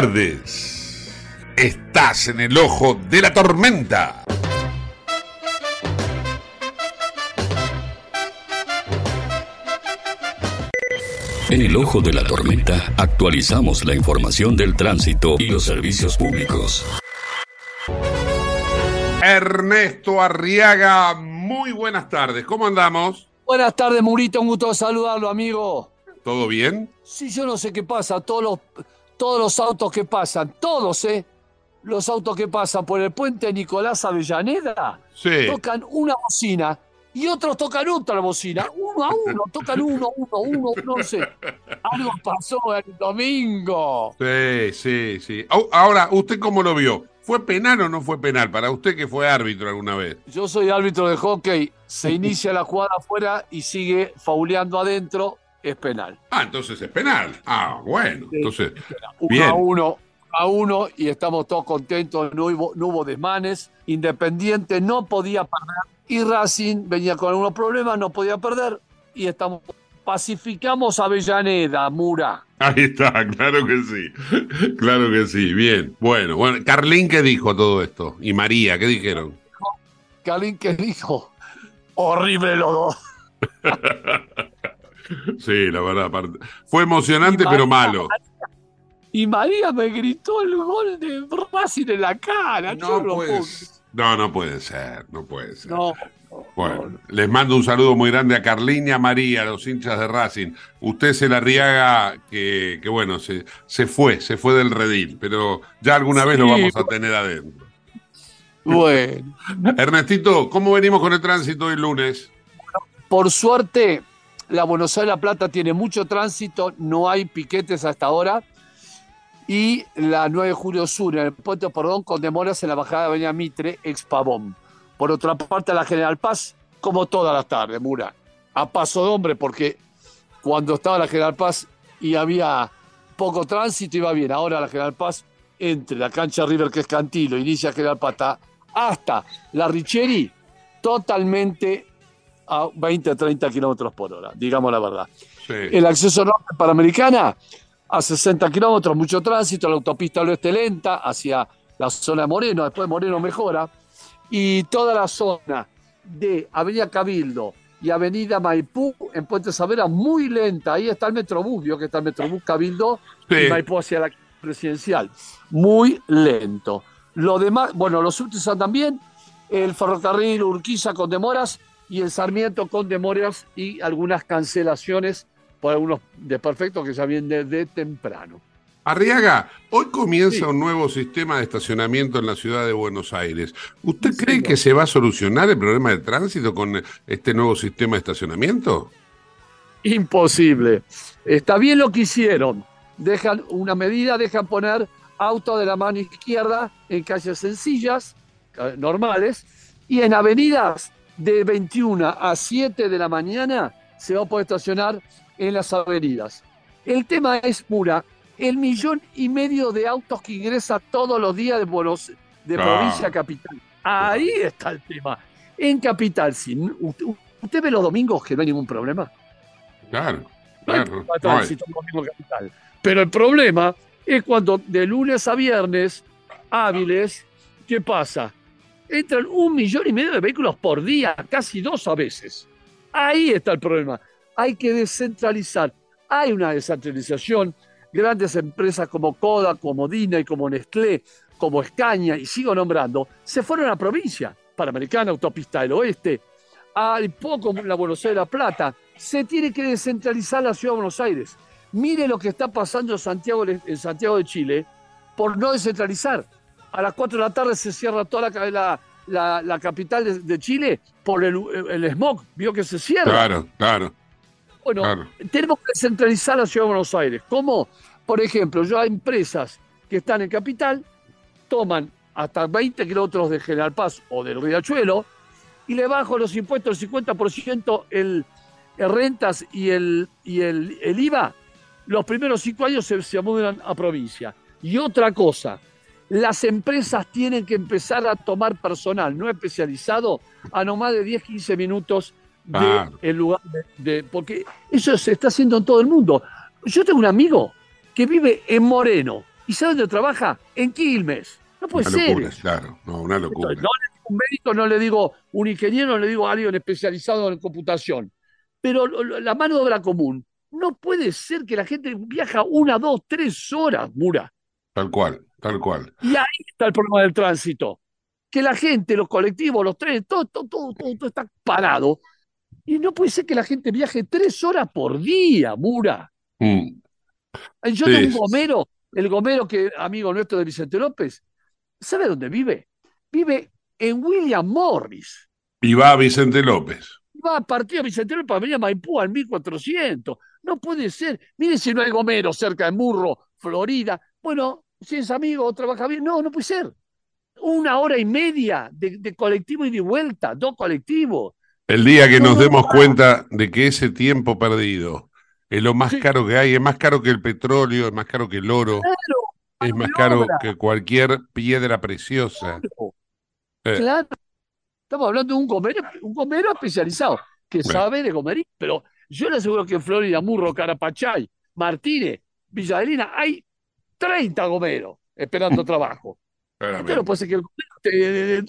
Tardes. Estás en el ojo de la tormenta. En el ojo de la tormenta actualizamos la información del tránsito y los servicios públicos. Ernesto Arriaga, muy buenas tardes. ¿Cómo andamos? Buenas tardes, Murito. Un gusto saludarlo, amigo. ¿Todo bien? Sí, yo no sé qué pasa. Todos los, todos los autos que pasan, todos, ¿eh? Los autos que pasan por el puente Nicolás Avellaneda Sí. tocan una bocina y otros tocan otra bocina. Uno a uno, tocan uno, uno, uno, no sé. Algo pasó el domingo. Sí, sí, sí. Ahora, ¿usted cómo lo vio? ¿Fue penal o no fue penal? Para usted que fue árbitro alguna vez. Yo soy árbitro de hockey. Se inicia la jugada afuera y sigue fauleando adentro. Es penal. Ah, entonces es penal. Ah, bueno. Entonces, uno Bien. a uno a uno y estamos todos contentos, no hubo, no hubo desmanes, Independiente no podía perder y Racing venía con algunos problemas, no podía perder y estamos pacificamos a Avellaneda, Mura. ahí está, claro que sí. Claro que sí. Bien. Bueno, bueno. Carlín, ¿qué dijo todo esto? Y María, ¿qué dijeron? Calín que dijo, horrible los dos. Sí, la verdad. aparte- Fue emocionante, pero malo. Y María me gritó el gol de Racing en la cara. No. No, no puede ser, no puede ser. No, no, Bueno, no. les mando un saludo muy grande a Carlín y a María, a los hinchas de Racing. Usted se la riaga que, que bueno, se, se fue, se fue del redil, pero ya alguna vez lo vamos a tener adentro. Bueno. Ernestito, ¿cómo venimos con el tránsito hoy lunes? Por suerte, la Buenos Aires La Plata tiene mucho tránsito, no hay piquetes hasta ahora. Y la 9 de julio sur, en el puente Perdón, con demoras en la bajada de Avenida Mitre, ex Pavón. Por otra parte, la General Paz, como todas las tardes, Mura, a paso de hombre, porque cuando estaba la General Paz y había poco tránsito, iba bien. Ahora la General Paz, entre la cancha River, que es Cantilo, inicia General Pata, hasta la Richeri, totalmente a 20, 30 kilómetros por hora, digamos la verdad. Sí. El acceso norte Panamericana a 60 kilómetros, mucho tránsito, la autopista al oeste lenta hacia la zona de Moreno, después Moreno mejora, y toda la zona de Avenida Cabildo y Avenida Maipú en Puente Savera muy lenta. Ahí está el Metrobús, vio que está el Metrobús Cabildo Sí. y Maipú hacia la presidencial. Muy lento. Lo demás, bueno, los subtes bien, el ferrocarril Urquiza con demoras y el Sarmiento con demoras y algunas cancelaciones por algunos desperfectos que ya vienen de, temprano. Arriaga, hoy comienza Sí. un nuevo sistema de estacionamiento en la ciudad de Buenos Aires. ¿Usted cree que se va a solucionar el problema de tránsito con este nuevo sistema de estacionamiento? Imposible. Está bien lo que hicieron. Dejan una medida, dejan poner auto de la mano izquierda en calles sencillas, eh, normales, y en avenidas de 21 a 7 de la mañana se va a poder estacionar en las avenidas. El tema es, Mura, el millón y medio de autos que ingresa todos los días de, Buenos, de Claro. provincia a capital. Ahí está el tema. En capital, si usted, usted ve los domingos que no hay ningún problema. Claro, No hay claro. no hay. capital. Pero el problema es cuando de lunes a viernes hábiles, ¿qué pasa? Entran un millón y medio de vehículos por día, casi dos a veces. Ahí está el problema. Hay que descentralizar. Hay una descentralización. Grandes empresas como Coda, como Dina y como Nestlé, como Escaña, y sigo nombrando, se fueron a provincia. Panamericana, Autopista del Oeste, hay poco en la Buenos Aires La Plata. Se tiene que descentralizar la ciudad de Buenos Aires. Mire lo que está pasando en Santiago de Chile por no descentralizar. A las 4 de la tarde se cierra toda la, la- la- la capital de, de Chile por el, el smog. Vio que se cierra. Claro, claro, Bueno, claro. tenemos que descentralizar la ciudad de Buenos Aires. ¿Cómo? Por ejemplo, yo hay empresas que están en capital, toman hasta 20 kilómetros de General Paz o del Riachuelo y le bajo los impuestos el 50% el, el rentas y el, y el, el IVA. Los primeros cinco años se, se mudan a provincia. Y otra cosa, las empresas tienen que empezar a tomar personal no especializado a no más de 10, 15 minutos del Claro. lugar de, de- Porque eso se está haciendo en todo el mundo. Yo tengo un amigo que vive en Moreno. ¿Y sabe dónde trabaja? En Quilmes. No puede una ser. Locura, claro, no, una locura. no le digo un médico, no le digo un ingeniero, no le digo a alguien especializado en computación. Pero la mano de obra común, no puede ser que la gente viaja una, dos, tres horas, Mura. Tal cual, tal cual. Y ahí está el problema del tránsito. Que la gente, los colectivos, los trenes, todo, todo, todo, todo, está parado. Y no puede ser que la gente viaje tres horas por día, Mura. Mm. Yo tengo un gomero, el gomero que amigo nuestro de Vicente López, ¿sabe dónde vive? Vive en William Morris. Y va a Vicente López. Va a partir a Vicente López para venir a Maipú al 1400. No puede ser. Mire si no hay gomero cerca de Murro, Florida. Bueno, si es amigo, trabaja bien. No, no puede ser. Una hora y media de, colectivo y de vuelta, dos colectivos. El día que nos demos cuenta de que ese tiempo perdido es lo más caro que hay, es más caro que el petróleo, es más caro que el oro, es más caro que cualquier piedra preciosa. Eh. Claro. Estamos hablando de un gomero, un gomero especializado que sabe de comer, pero yo le aseguro que en Florida, Murro, Carapachay, Martínez, Villa hay 30 gomeros esperando trabajo. Pero puede ser que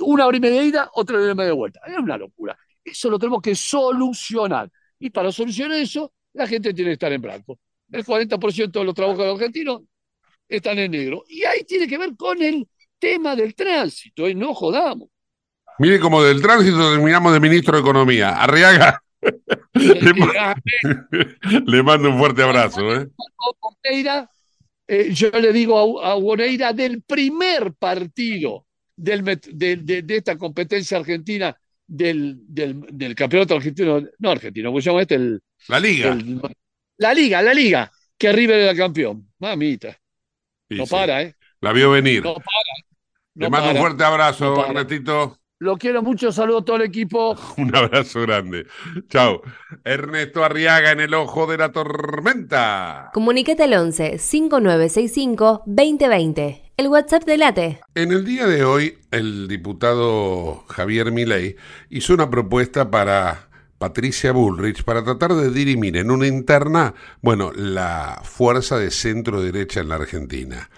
una hora y media de ida, otra hora y media de vuelta. Es una locura. Eso lo tenemos que solucionar. Y para solucionar eso, la gente tiene que estar en blanco. El 40% de los trabajadores argentinos están en negro. Y ahí tiene que ver con el tema del tránsito, y no jodamos. Mire, como del tránsito terminamos de ministro de Economía. Arriaga. le, mando un fuerte abrazo. ¿eh? Eh, yo le digo a, a del primer partido del, de, esta competencia argentina del, del, campeonato argentino, no argentino, ¿cómo se llama este? la Liga. la Liga, la Liga, que River era campeón. Mamita. no para, ¿eh? La vio venir. No para. Le mando un fuerte abrazo, Ernestito. Lo quiero mucho, saludo a todo el equipo. Un abrazo grande. Chao. Ernesto Arriaga en el ojo de la tormenta. Comunicate al 11 5965 2020. El WhatsApp de Late. En el día de hoy, el diputado Javier Milei hizo una propuesta para Patricia Bullrich para tratar de dirimir en una interna, bueno, la fuerza de centro derecha en la Argentina.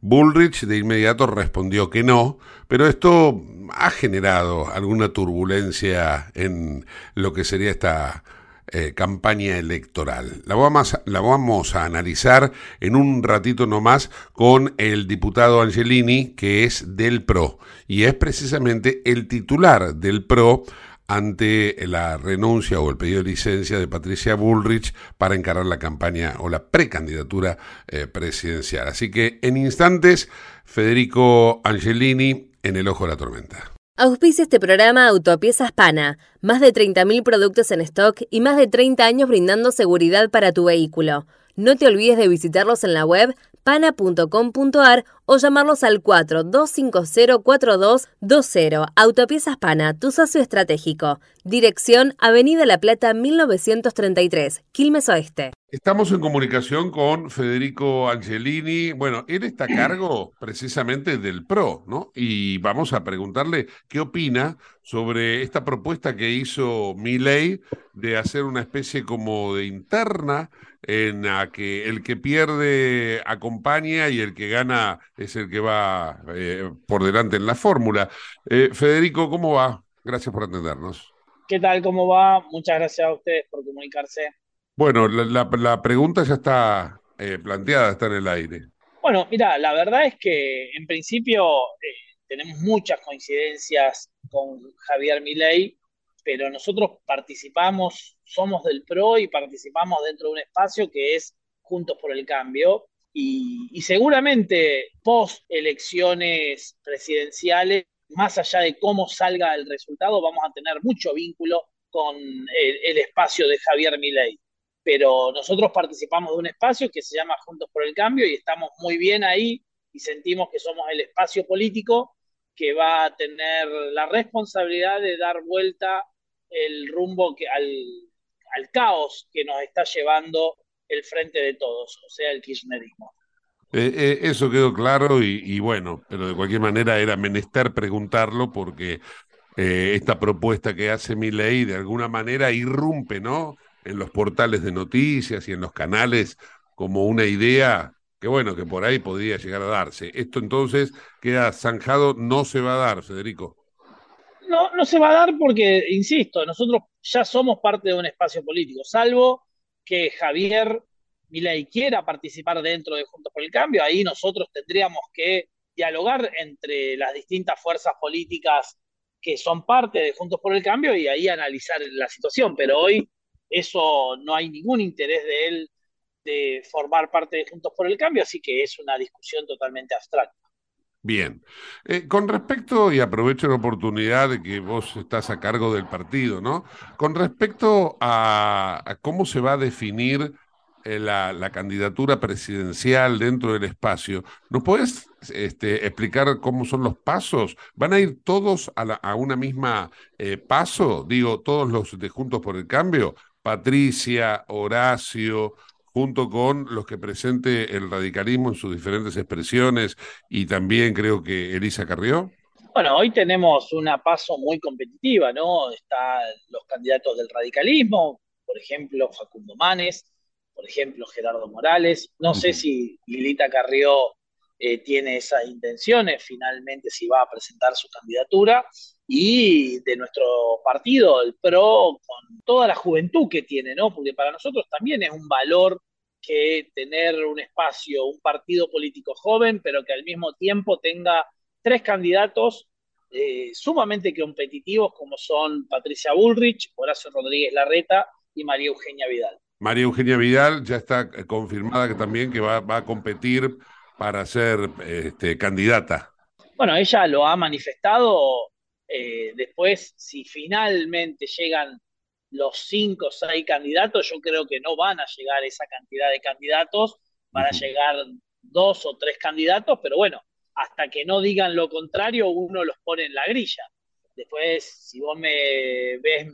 Bullrich de inmediato respondió que no, pero esto ha generado alguna turbulencia en lo que sería esta eh, campaña electoral. La vamos, la vamos a analizar en un ratito nomás con el diputado Angelini, que es del PRO, y es precisamente el titular del PRO ante la renuncia o el pedido de licencia de Patricia Bullrich para encarar la campaña o la precandidatura eh, presidencial. Así que en instantes, Federico Angelini en el ojo de la tormenta. Auspicia este programa Autopiezas Pana, más de 30.000 productos en stock y más de 30 años brindando seguridad para tu vehículo. No te olvides de visitarlos en la web pana.com.ar o llamarlos al 42504220. Autopiezas Pana, tu socio estratégico. Dirección Avenida La Plata 1933, Quilmes Oeste. Estamos en comunicación con Federico Angelini. Bueno, él está a cargo precisamente del PRO, ¿no? Y vamos a preguntarle qué opina sobre esta propuesta que hizo Milei de hacer una especie como de interna en la que el que pierde acompaña y el que gana es el que va eh, por delante en la fórmula. Eh, Federico, ¿cómo va? Gracias por atendernos. ¿Qué tal? ¿Cómo va? Muchas gracias a ustedes por comunicarse. Bueno, la, pregunta ya está eh, planteada, está en el aire. Bueno, mira, la verdad es que en principio tenemos muchas coincidencias con Javier Milei pero nosotros participamos, somos del PRO y participamos dentro de un espacio que es Juntos por el Cambio. Y, seguramente post elecciones presidenciales, más allá de cómo salga el resultado, vamos a tener mucho vínculo con el, espacio de Javier Milei. Pero nosotros participamos de un espacio que se llama Juntos por el Cambio y estamos muy bien ahí y sentimos que somos el espacio político que va a tener la responsabilidad de dar vuelta el rumbo que, al, al caos que nos está llevando el frente de todos, o sea, el kirchnerismo. Eh, eh, eso quedó claro y, bueno, pero de cualquier manera era menester preguntarlo porque eh, esta propuesta que hace mi ley de alguna manera irrumpe, ¿no? En los portales de noticias y en los canales como una idea que bueno, que por ahí podría llegar a darse. Esto entonces queda zanjado, no se va a dar, Federico. No, no se va a dar porque, insisto, nosotros ya somos parte de un espacio político, salvo que Javier Milei quiera participar dentro de Juntos por el Cambio, ahí nosotros tendríamos que dialogar entre las distintas fuerzas políticas que son parte de Juntos por el Cambio y ahí analizar la situación, pero hoy eso no hay ningún interés de él de formar parte de Juntos por el Cambio, así que es una discusión totalmente abstracta. Bien. Eh, con respecto, y aprovecho la oportunidad de que vos estás a cargo del partido, ¿no? Con respecto a, cómo se va a definir eh, la, candidatura presidencial dentro del espacio, ¿nos puedes este, explicar cómo son los pasos? ¿Van a ir todos a, a una misma eh, paso? Digo, todos los de Juntos por el Cambio. Patricia, Horacio, junto con los que presente el radicalismo en sus diferentes expresiones y también creo que Elisa Carrió? Bueno, hoy tenemos una paso muy competitiva, ¿no? Están los candidatos del radicalismo, por ejemplo, Facundo Manes, por ejemplo, Gerardo Morales. No sé si Lilita Carrió eh, tiene esas intenciones, finalmente si va a presentar su candidatura, y de nuestro partido, el PRO, con toda la juventud que tiene, ¿no? Porque para nosotros también es un valor que tener un espacio, un partido político joven, pero que al mismo tiempo tenga tres candidatos eh, sumamente competitivos como son Patricia Bullrich, Horacio Rodríguez Larreta y María Eugenia Vidal. María Eugenia Vidal ya está confirmada que también que va, a competir para ser este, candidata. Bueno, ella lo ha manifestado. Eh, después, si finalmente llegan los cinco o seis candidatos, yo creo que no van a llegar esa cantidad de candidatos, van a llegar dos o tres candidatos, pero bueno, hasta que no digan lo contrario, uno los pone en la grilla. Después, si vos me ves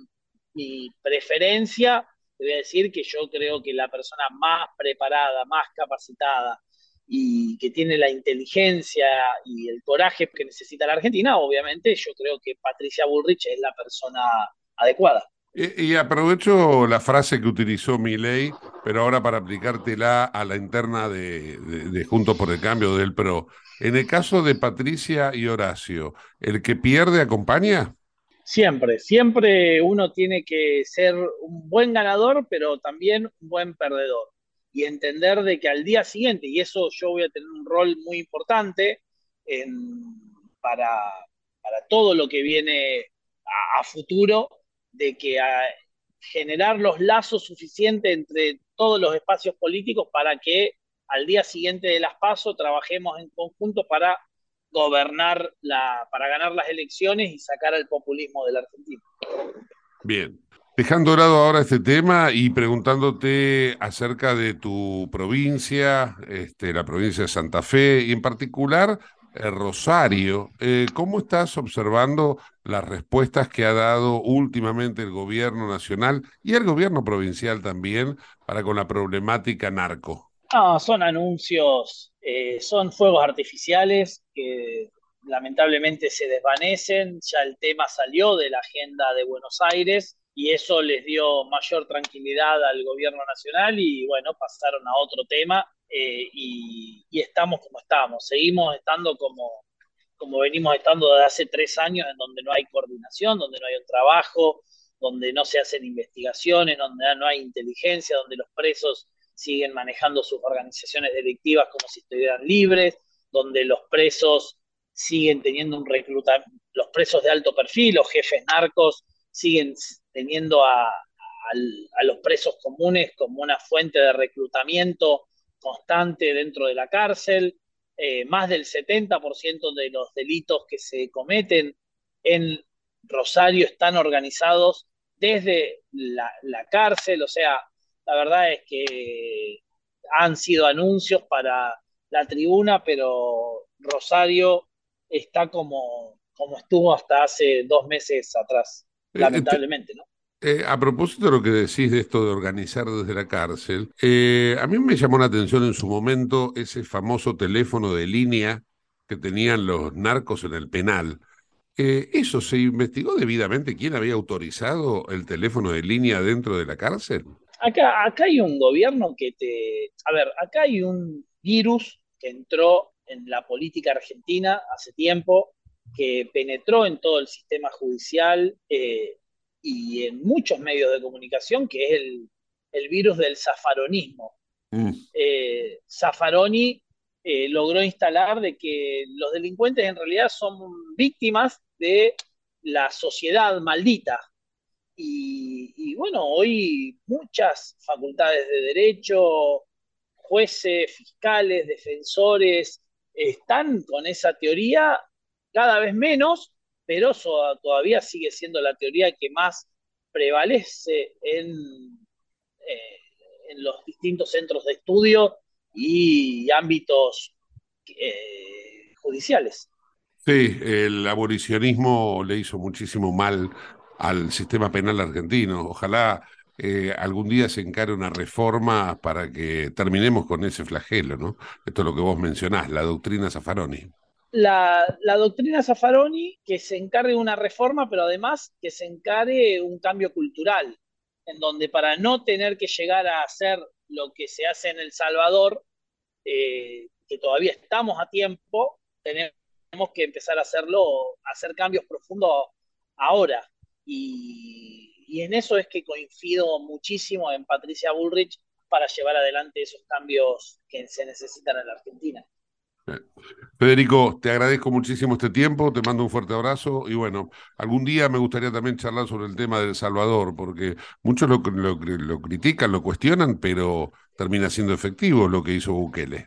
mi preferencia, te voy a decir que yo creo que la persona más preparada, más capacitada y que tiene la inteligencia y el coraje que necesita la Argentina, obviamente yo creo que Patricia Bullrich es la persona adecuada. Y, aprovecho la frase que utilizó Milei, pero ahora para aplicártela a la interna de, de, Juntos por el Cambio del PRO. En el caso de Patricia y Horacio, ¿el que pierde acompaña? Siempre, siempre uno tiene que ser un buen ganador, pero también un buen perdedor. Y entender de que al día siguiente, y eso yo voy a tener un rol muy importante para, para todo lo que viene a futuro, de que a generar los lazos suficientes entre todos los espacios políticos para que al día siguiente de las PASO trabajemos en conjunto para gobernar, la, para ganar las elecciones y sacar al populismo de la Argentina. Bien. Dejando de lado ahora este tema y preguntándote acerca de tu provincia, este, la provincia de Santa Fe, y en particular eh, Rosario, eh, ¿cómo estás observando las respuestas que ha dado últimamente el gobierno nacional y el gobierno provincial también para con la problemática narco? No, son anuncios, eh, son fuegos artificiales que lamentablemente se desvanecen, ya el tema salió de la agenda de Buenos Aires y eso les dio mayor tranquilidad al gobierno nacional y bueno, pasaron a otro tema eh, y, estamos como estamos, seguimos estando como, como venimos estando desde hace tres años, en donde no hay coordinación, donde no hay un trabajo, donde no se hacen investigaciones, donde no hay inteligencia, donde los presos siguen manejando sus organizaciones delictivas como si estuvieran libres, donde los presos siguen teniendo un reclutamiento, los presos de alto perfil, los jefes narcos, siguen teniendo a, a, los presos comunes como una fuente de reclutamiento constante dentro de la cárcel. Eh, más del 70% de los delitos que se cometen en Rosario están organizados desde la, cárcel, o sea, la verdad es que han sido anuncios para la tribuna, pero Rosario está como, como estuvo hasta hace dos meses atrás, eh, lamentablemente, ¿no? Eh, a propósito de lo que decís de esto de organizar desde la cárcel, eh, a mí me llamó la atención en su momento ese famoso teléfono de línea que tenían los narcos en el penal. Eh, ¿Eso se investigó debidamente? ¿Quién había autorizado el teléfono de línea dentro de la cárcel? Acá, acá hay un gobierno que te... A ver, acá hay un, virus que entró en la política argentina hace tiempo, que penetró en todo el sistema judicial y en muchos medios de comunicación, que es el, virus del zafaronismo. Mm. Eh, eh, logró instalar de que los delincuentes en realidad son víctimas de la sociedad maldita. Y, bueno, hoy muchas facultades de derecho, jueces, fiscales, defensores, están con esa teoría cada vez menos, pero todavía sigue siendo la teoría que más prevalece en, eh, en los distintos centros de estudio y ámbitos eh, judiciales. Sí, el abolicionismo le hizo muchísimo mal al sistema penal argentino. Ojalá eh, algún día se encare una reforma para que terminemos con ese flagelo, ¿no? Esto es lo que vos mencionás, la doctrina Zaffaroni. La, doctrina Zaffaroni que se encargue una reforma, pero además que se encare un cambio cultural, en donde para no tener que llegar a hacer lo que se hace en El Salvador, eh, que todavía estamos a tiempo, tenemos que empezar a hacerlo, hacer cambios profundos ahora. Y, y en eso es que coincido muchísimo en Patricia Bullrich para llevar adelante esos cambios que se necesitan en la Argentina. Federico, te agradezco muchísimo este tiempo, te mando un fuerte abrazo y bueno, algún día me gustaría también charlar sobre el tema del Salvador, porque muchos lo, lo, critican, lo cuestionan, pero termina siendo efectivo lo que hizo Bukele.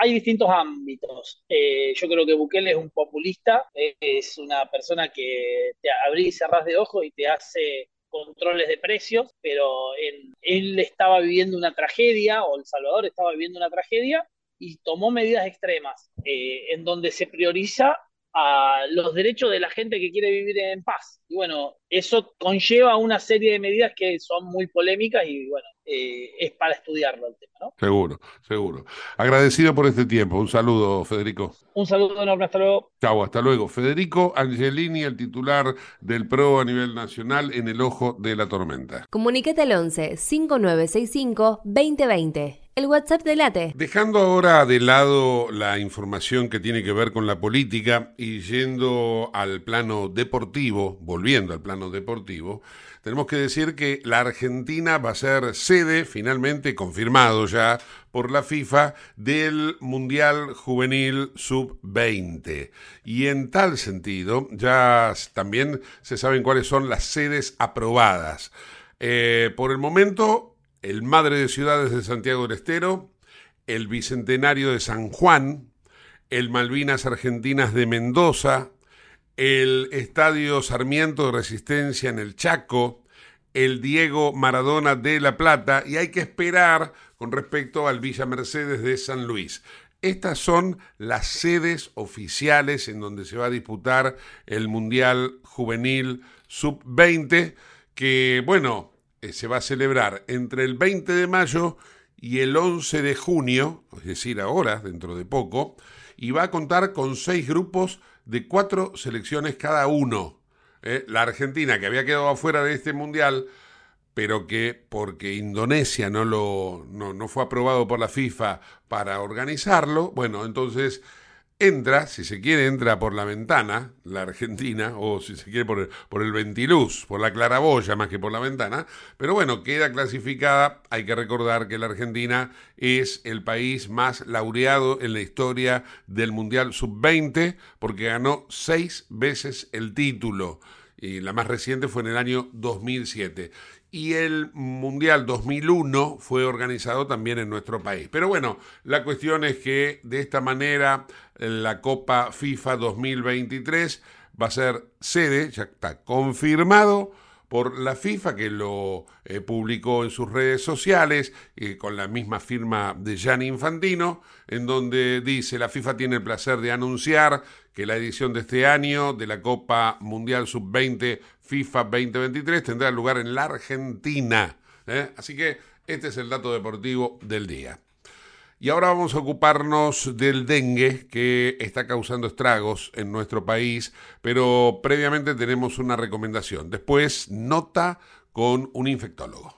hay distintos ámbitos. Eh, yo creo que Bukele es un populista, es una persona que te abrís y cerrás de ojos y te hace controles de precios, pero él estaba viviendo una tragedia, o El Salvador estaba viviendo una tragedia, y tomó medidas extremas, eh, en donde se prioriza a los derechos de la gente que quiere vivir en paz. Y bueno, eso conlleva una serie de medidas que son muy polémicas y bueno, eh, es para estudiarlo el tema, ¿no? Seguro, seguro. Agradecido por este tiempo. Un saludo, Federico. Un saludo enorme, hasta luego. Chau, hasta luego. Federico Angelini, el titular del PRO a nivel nacional en el ojo de la tormenta. Comunicate al 11 5965 2020 el WhatsApp de Late. Dejando ahora de lado la información que tiene que ver con la política y yendo al plano deportivo, volviendo al plano deportivo, tenemos que decir que la Argentina va a ser sede, finalmente confirmado ya por la FIFA, del Mundial Juvenil Sub-20. Y en tal sentido, ya también se saben cuáles son las sedes aprobadas. Eh, por el momento, el Madre de Ciudades de Santiago del Estero, el Bicentenario de San Juan, el Malvinas Argentinas de Mendoza, el Estadio Sarmiento de Resistencia en el Chaco, el Diego Maradona de La Plata y hay que esperar con respecto al Villa Mercedes de San Luis. Estas son las sedes oficiales en donde se va a disputar el Mundial Juvenil Sub-20, que bueno, eh, se va a celebrar entre el 20 de mayo y el 11 de junio, es decir, ahora, dentro de poco, y va a contar con seis grupos de cuatro selecciones cada uno. Eh, la Argentina, que había quedado afuera de este mundial, pero que porque Indonesia no, lo, no, no fue aprobado por la FIFA para organizarlo, bueno, entonces entra, si se quiere, entra por la ventana, la Argentina, o si se quiere por el, por el ventiluz, por la claraboya más que por la ventana, pero bueno, queda clasificada, hay que recordar que la Argentina es el país más laureado en la historia del Mundial Sub-20, porque ganó seis veces el título, y la más reciente fue en el año 2007 y el Mundial 2001 fue organizado también en nuestro país. Pero bueno, la cuestión es que de esta manera la Copa FIFA 2023 va a ser sede, ya está confirmado por la FIFA que lo eh, publicó en sus redes sociales eh, con la misma firma de Gianni Infantino, en donde dice la FIFA tiene el placer de anunciar que la edición de este año de la Copa Mundial Sub-20 FIFA 2023 tendrá lugar en la Argentina. ¿eh? Así que este es el dato deportivo del día. Y ahora vamos a ocuparnos del dengue que está causando estragos en nuestro país, pero previamente tenemos una recomendación. Después, nota con un infectólogo.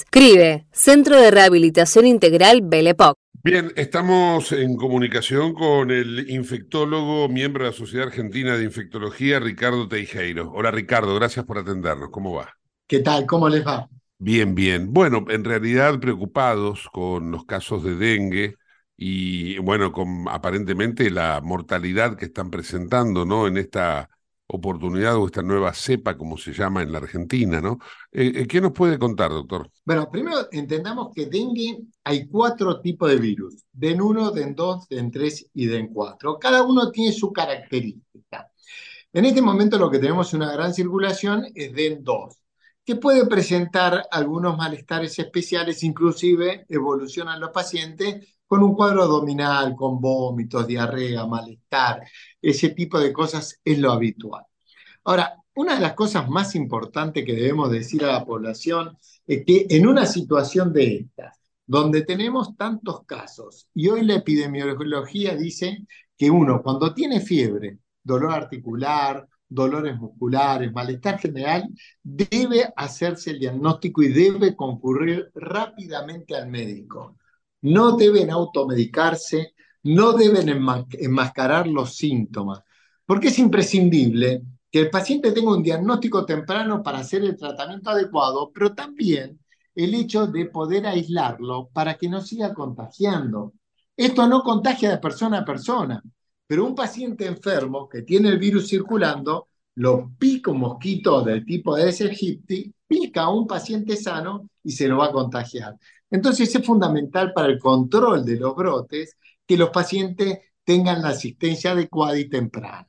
CRIBE, Centro de Rehabilitación Integral Belepoc. Bien, estamos en comunicación con el infectólogo, miembro de la Sociedad Argentina de Infectología, Ricardo Teijeiro. Hola Ricardo, gracias por atendernos. ¿Cómo va? ¿Qué tal? ¿Cómo les va? Bien, bien. Bueno, en realidad preocupados con los casos de dengue y, bueno, con aparentemente la mortalidad que están presentando, ¿no? En esta oportunidad o esta nueva cepa, como se llama en la Argentina, ¿no? Eh, eh, ¿Qué nos puede contar, doctor? Bueno, primero entendamos que dengue hay cuatro tipos de virus, DEN 1, DEN 2, DEN 3 y DEN 4. Cada uno tiene su característica. En este momento lo que tenemos una gran circulación es DEN 2, que puede presentar algunos malestares especiales, inclusive evolucionan los pacientes con un cuadro abdominal, con vómitos, diarrea, malestar, ese tipo de cosas es lo habitual. Ahora, una de las cosas más importantes que debemos decir a la población es que en una situación de estas, donde tenemos tantos casos, y hoy la epidemiología dice que uno cuando tiene fiebre, dolor articular, dolores musculares, malestar general, debe hacerse el diagnóstico y debe concurrir rápidamente al médico no deben automedicarse, no deben enmascarar los síntomas, porque es imprescindible que el paciente tenga un diagnóstico temprano para hacer el tratamiento adecuado, pero también el hecho de poder aislarlo para que no siga contagiando. Esto no contagia de persona a persona, pero un paciente enfermo que tiene el virus circulando, lo pica un mosquito del tipo de aegypti, pica a un paciente sano y se lo va a contagiar. Entonces es fundamental para el control de los brotes que los pacientes tengan la asistencia adecuada y temprana.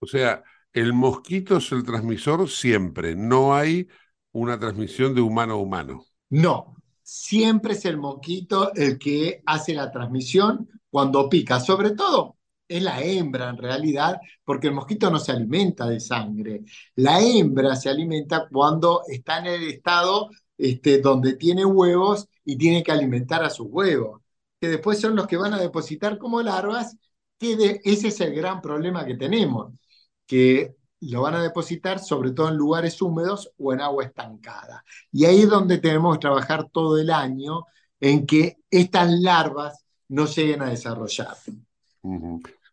O sea, el mosquito es el transmisor siempre, no hay una transmisión de humano a humano. No, siempre es el mosquito el que hace la transmisión cuando pica, sobre todo es la hembra en realidad, porque el mosquito no se alimenta de sangre. La hembra se alimenta cuando está en el estado este, donde tiene huevos y tiene que alimentar a sus huevos, que después son los que van a depositar como larvas, que ese es el gran problema que tenemos, que lo van a depositar sobre todo en lugares húmedos o en agua estancada. Y ahí es donde tenemos que trabajar todo el año en que estas larvas no lleguen a desarrollar.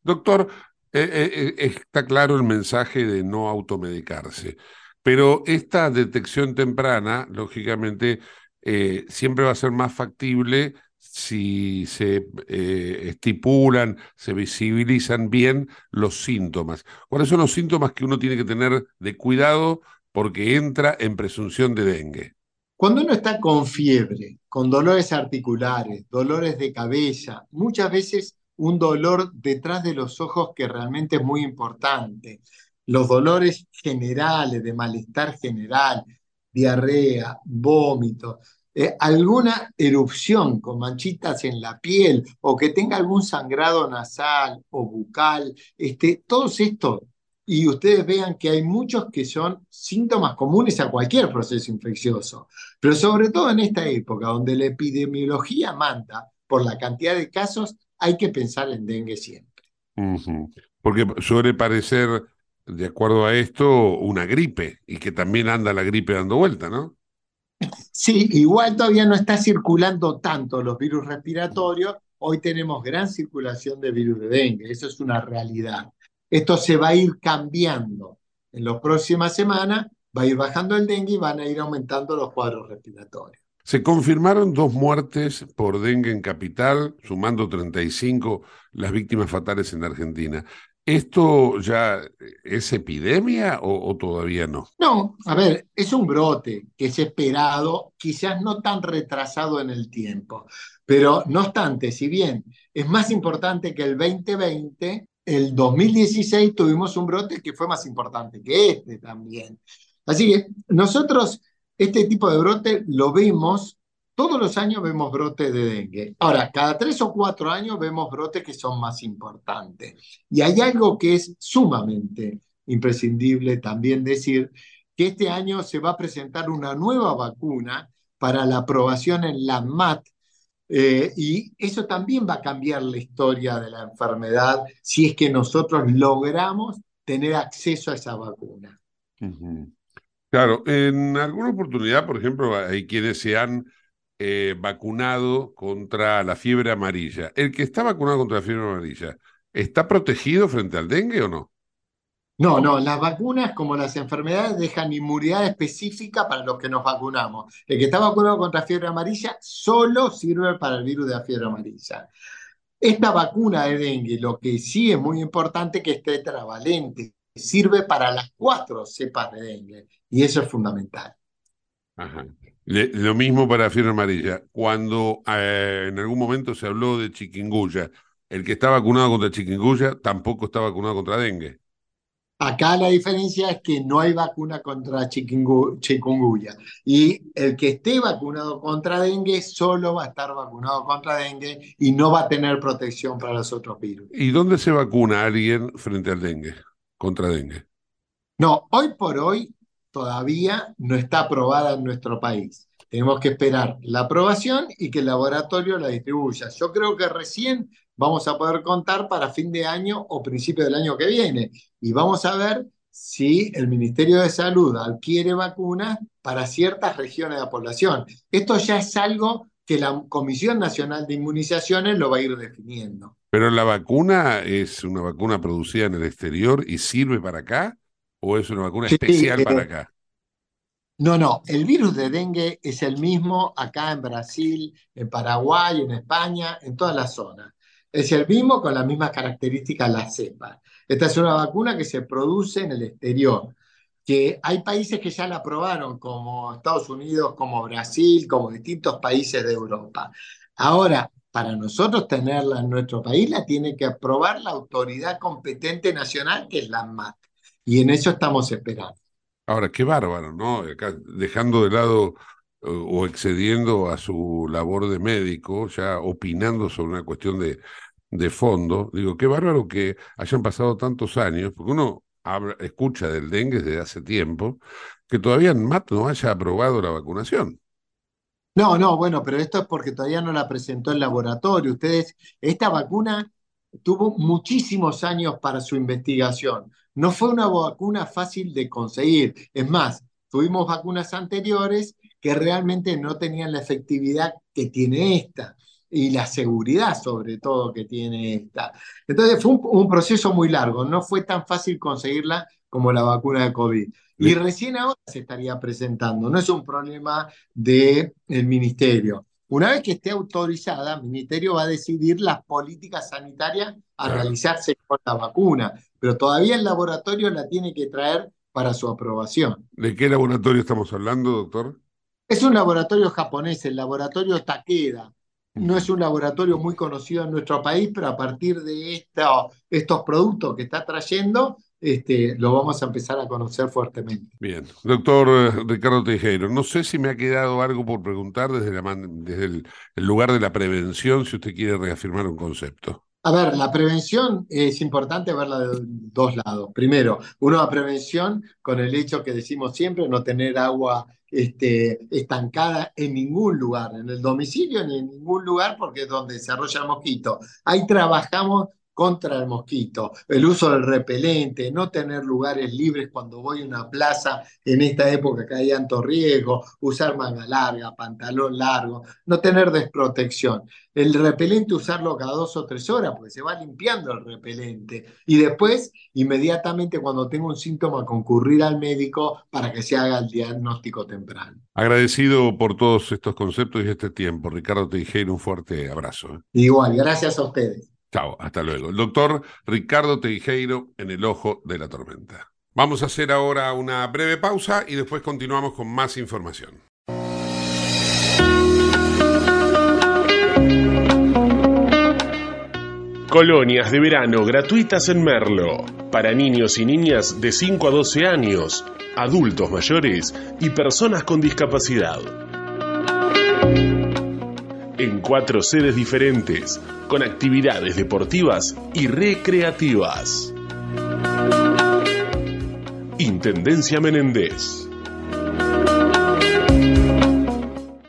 Doctor, eh, eh, eh, está claro el mensaje de no automedicarse. Pero esta detección temprana, lógicamente, eh, siempre va a ser más factible si se eh, estipulan, se visibilizan bien los síntomas. ¿Cuáles son los síntomas que uno tiene que tener de cuidado porque entra en presunción de dengue? Cuando uno está con fiebre, con dolores articulares, dolores de cabeza, muchas veces un dolor detrás de los ojos que realmente es muy importante, los dolores generales, de malestar general, diarrea, vómito, eh, alguna erupción con manchitas en la piel o que tenga algún sangrado nasal o bucal, este, todos estos, y ustedes vean que hay muchos que son síntomas comunes a cualquier proceso infeccioso, pero sobre todo en esta época donde la epidemiología manda por la cantidad de casos, hay que pensar en dengue siempre. Porque suele parecer de acuerdo a esto, una gripe y que también anda la gripe dando vuelta, ¿no? Sí, igual todavía no está circulando tanto los virus respiratorios. Hoy tenemos gran circulación de virus de dengue, eso es una realidad. Esto se va a ir cambiando. En las próximas semanas va a ir bajando el dengue y van a ir aumentando los cuadros respiratorios. Se confirmaron dos muertes por dengue en capital, sumando 35 las víctimas fatales en Argentina. ¿Esto ya es epidemia o, todavía no? No, a ver, es un brote que es esperado, quizás no tan retrasado en el tiempo, pero no obstante, si bien es más importante que el 2020, el 2016 tuvimos un brote que fue más importante que este también. Así que nosotros este tipo de brote lo vemos todos los años vemos brotes de dengue. Ahora, cada tres o cuatro años vemos brotes que son más importantes. Y hay algo que es sumamente imprescindible también decir, que este año se va a presentar una nueva vacuna para la aprobación en la MAT, eh, y eso también va a cambiar la historia de la enfermedad si es que nosotros logramos tener acceso a esa vacuna. Claro, en alguna oportunidad, por ejemplo, hay quienes se han eh, vacunado contra la fiebre amarilla. ¿El que está vacunado contra la fiebre amarilla está protegido frente al dengue o no? No, no, las vacunas, como las enfermedades, dejan inmunidad específica para los que nos vacunamos. El que está vacunado contra fiebre amarilla solo sirve para el virus de la fiebre amarilla. Esta vacuna de dengue, lo que sí es muy importante que es tetravalente, sirve para las cuatro cepas de dengue y eso es fundamental. Ajá. Lo mismo para fiebre amarilla. Cuando eh, en algún momento se habló de chikungunya, el que está vacunado contra chikungunya tampoco está vacunado contra dengue. Acá la diferencia es que no hay vacuna contra chikungunya y el que esté vacunado contra dengue solo va a estar vacunado contra dengue y no va a tener protección para los otros virus. ¿Y dónde se vacuna alguien frente al dengue, contra dengue? No, hoy por hoy todavía no está aprobada en nuestro país. Tenemos que esperar la aprobación y que el laboratorio la distribuya. Yo creo que recién vamos a poder contar para fin de año o principio del año que viene. Y vamos a ver si el Ministerio de Salud adquiere vacunas para ciertas regiones de la población. Esto ya es algo que la Comisión Nacional de Inmunizaciones lo va a ir definiendo. ¿Pero la vacuna es una vacuna producida en el exterior y sirve para acá? ¿O es una vacuna especial para eh, acá? No, no, el virus de dengue es el mismo acá en Brasil, en Paraguay, en España, en toda la zona. Es el mismo con las mismas características la cepa. Esta es una vacuna que se produce en el exterior, que hay países que ya la aprobaron, como Estados Unidos, como Brasil, como distintos países de Europa. Ahora, para nosotros tenerla en nuestro país, la tiene que aprobar la autoridad competente nacional, que es la ANMAT. Y en eso estamos esperando. Ahora, qué bárbaro, ¿no? dejando de lado o excediendo a su labor de médico, ya opinando sobre una cuestión de, de fondo, digo, qué bárbaro que hayan pasado tantos años, porque uno escucha del dengue desde hace tiempo, que todavía en MAT no haya aprobado la vacunación. No, no, bueno, pero esto es porque todavía no la presentó el laboratorio. Ustedes, esta vacuna tuvo muchísimos años para su investigación. No fue una vacuna fácil de conseguir. Es más, tuvimos vacunas anteriores que realmente no tenían la efectividad que tiene esta y la seguridad sobre todo que tiene esta. Entonces fue un, proceso muy largo, no fue tan fácil conseguirla como la vacuna de COVID. Y recién ahora se estaría presentando, no es un problema del ministerio. Una vez que esté autorizada, el ministerio va a decidir las políticas sanitarias a realizarse con la vacuna, pero todavía el laboratorio la tiene que traer para su aprobación. ¿De qué laboratorio estamos hablando, doctor? Es un laboratorio japonés, el laboratorio Takeda. No es un laboratorio muy conocido en nuestro país, pero a partir de estos productos que está trayendo, este, lo vamos a empezar a conocer fuertemente. Bien, doctor eh, Ricardo Tejero, no sé si me ha quedado algo por preguntar desde, desde el, lugar de la prevención, si usted quiere reafirmar un concepto. A ver, la prevención es importante verla de dos lados. Primero, una prevención con el hecho que decimos siempre, no tener agua este, estancada en ningún lugar, en el domicilio ni en ningún lugar, porque es donde desarrolla el mosquito. Ahí trabajamos contra el mosquito, el uso del repelente, no tener lugares libres cuando voy a una plaza en esta época que hay tanto riesgo, usar manga larga, pantalón largo, no tener desprotección. El repelente usarlo cada dos o tres horas porque se va limpiando el repelente y después inmediatamente cuando tengo un síntoma concurrir al médico para que se haga el diagnóstico temprano. Agradecido por todos estos conceptos y este tiempo. Ricardo Teijeiro, un fuerte abrazo. ¿eh? Igual, gracias a ustedes. Chao, hasta luego. El doctor Ricardo Teijeiro en el ojo de la tormenta. Vamos a hacer ahora una breve pausa y después continuamos con más información. Colonias de verano gratuitas en Merlo. Para niños y niñas de 5 a 12 años, adultos mayores y personas con discapacidad. En cuatro sedes diferentes, con actividades deportivas y recreativas. Intendencia Menéndez.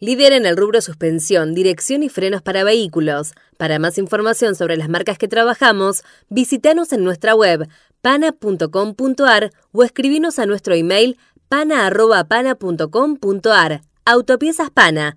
líder en el rubro suspensión, dirección y frenos para vehículos. Para más información sobre las marcas que trabajamos, visítanos en nuestra web pana.com.ar o escribinos a nuestro email pana.pana.com.ar. Autopiezas Pana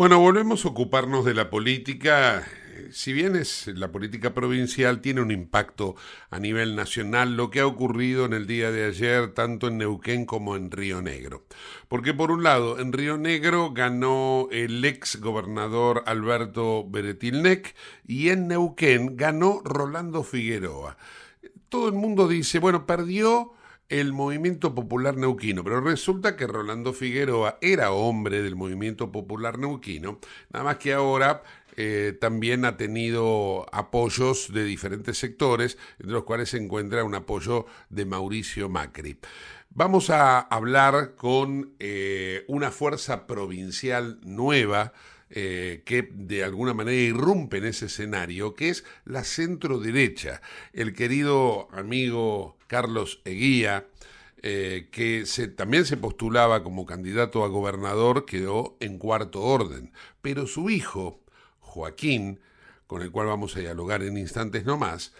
Bueno, volvemos a ocuparnos de la política. Si bien es la política provincial, tiene un impacto a nivel nacional lo que ha ocurrido en el día de ayer, tanto en Neuquén como en Río Negro. Porque por un lado, en Río Negro ganó el ex gobernador Alberto Beretilnec y en Neuquén ganó Rolando Figueroa. Todo el mundo dice, bueno, perdió el movimiento popular neuquino, pero resulta que Rolando Figueroa era hombre del movimiento popular neuquino, nada más que ahora eh, también ha tenido apoyos de diferentes sectores, entre los cuales se encuentra un apoyo de Mauricio Macri. Vamos a hablar con eh, una fuerza provincial nueva, eh, que de alguna manera irrumpe en ese escenario, que es la centro derecha. El querido amigo Carlos Eguía, eh, que también se postulaba como candidato a gobernador, quedó en cuarto orden. Pero su hijo, Joaquín, con el cual vamos a dialogar en instantes nomás,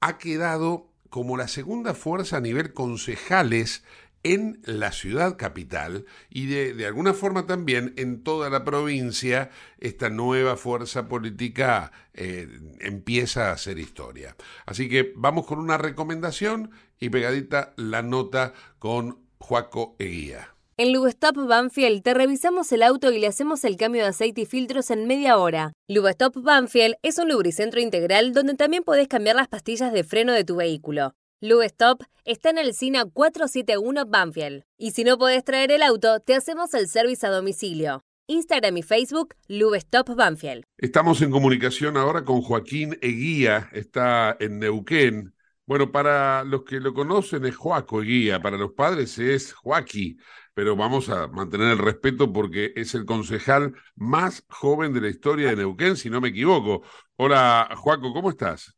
ha quedado como la segunda fuerza a nivel concejales en la ciudad capital y de, alguna forma también en toda la provincia esta nueva fuerza política eh, empieza a hacer historia. Así que vamos con una recomendación y pegadita la nota con Juaco Eguía. En Lubestop Banfield te revisamos el auto y le hacemos el cambio de aceite y filtros en media hora. Lubestop Banfield es un lubricentro integral donde también podés cambiar las pastillas de freno de tu vehículo. Lubestop está en el SINA 471 Banfield. Y si no podés traer el auto, te hacemos el servicio a domicilio. Instagram y Facebook, Lubestop Banfield. Estamos en comunicación ahora con Joaquín Eguía, está en Neuquén. Bueno, para los que lo conocen es Joaco Eguía, para los padres es Joaquí, pero vamos a mantener el respeto porque es el concejal más joven de la historia de Neuquén, si no me equivoco. Hola, Joaco, ¿cómo estás?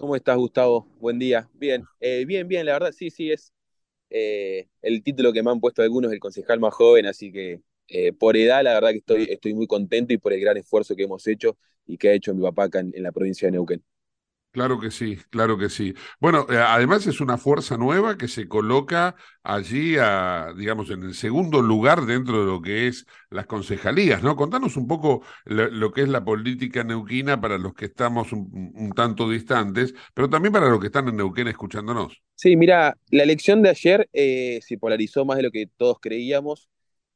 ¿Cómo estás, Gustavo? Buen día. Bien, eh, bien, bien, la verdad, sí, sí, es eh, el título que me han puesto algunos, el concejal más joven, así que eh, por edad, la verdad que estoy, estoy muy contento y por el gran esfuerzo que hemos hecho y que ha hecho mi papá acá en, la provincia de Neuquén. Claro que sí, claro que sí. Bueno, eh, además es una fuerza nueva que se coloca allí, a, digamos, en el segundo lugar dentro de lo que es las concejalías, ¿no? Contanos un poco lo, que es la política neuquina para los que estamos un, tanto distantes, pero también para los que están en Neuquén escuchándonos. Sí, mira, la elección de ayer eh, se polarizó más de lo que todos creíamos.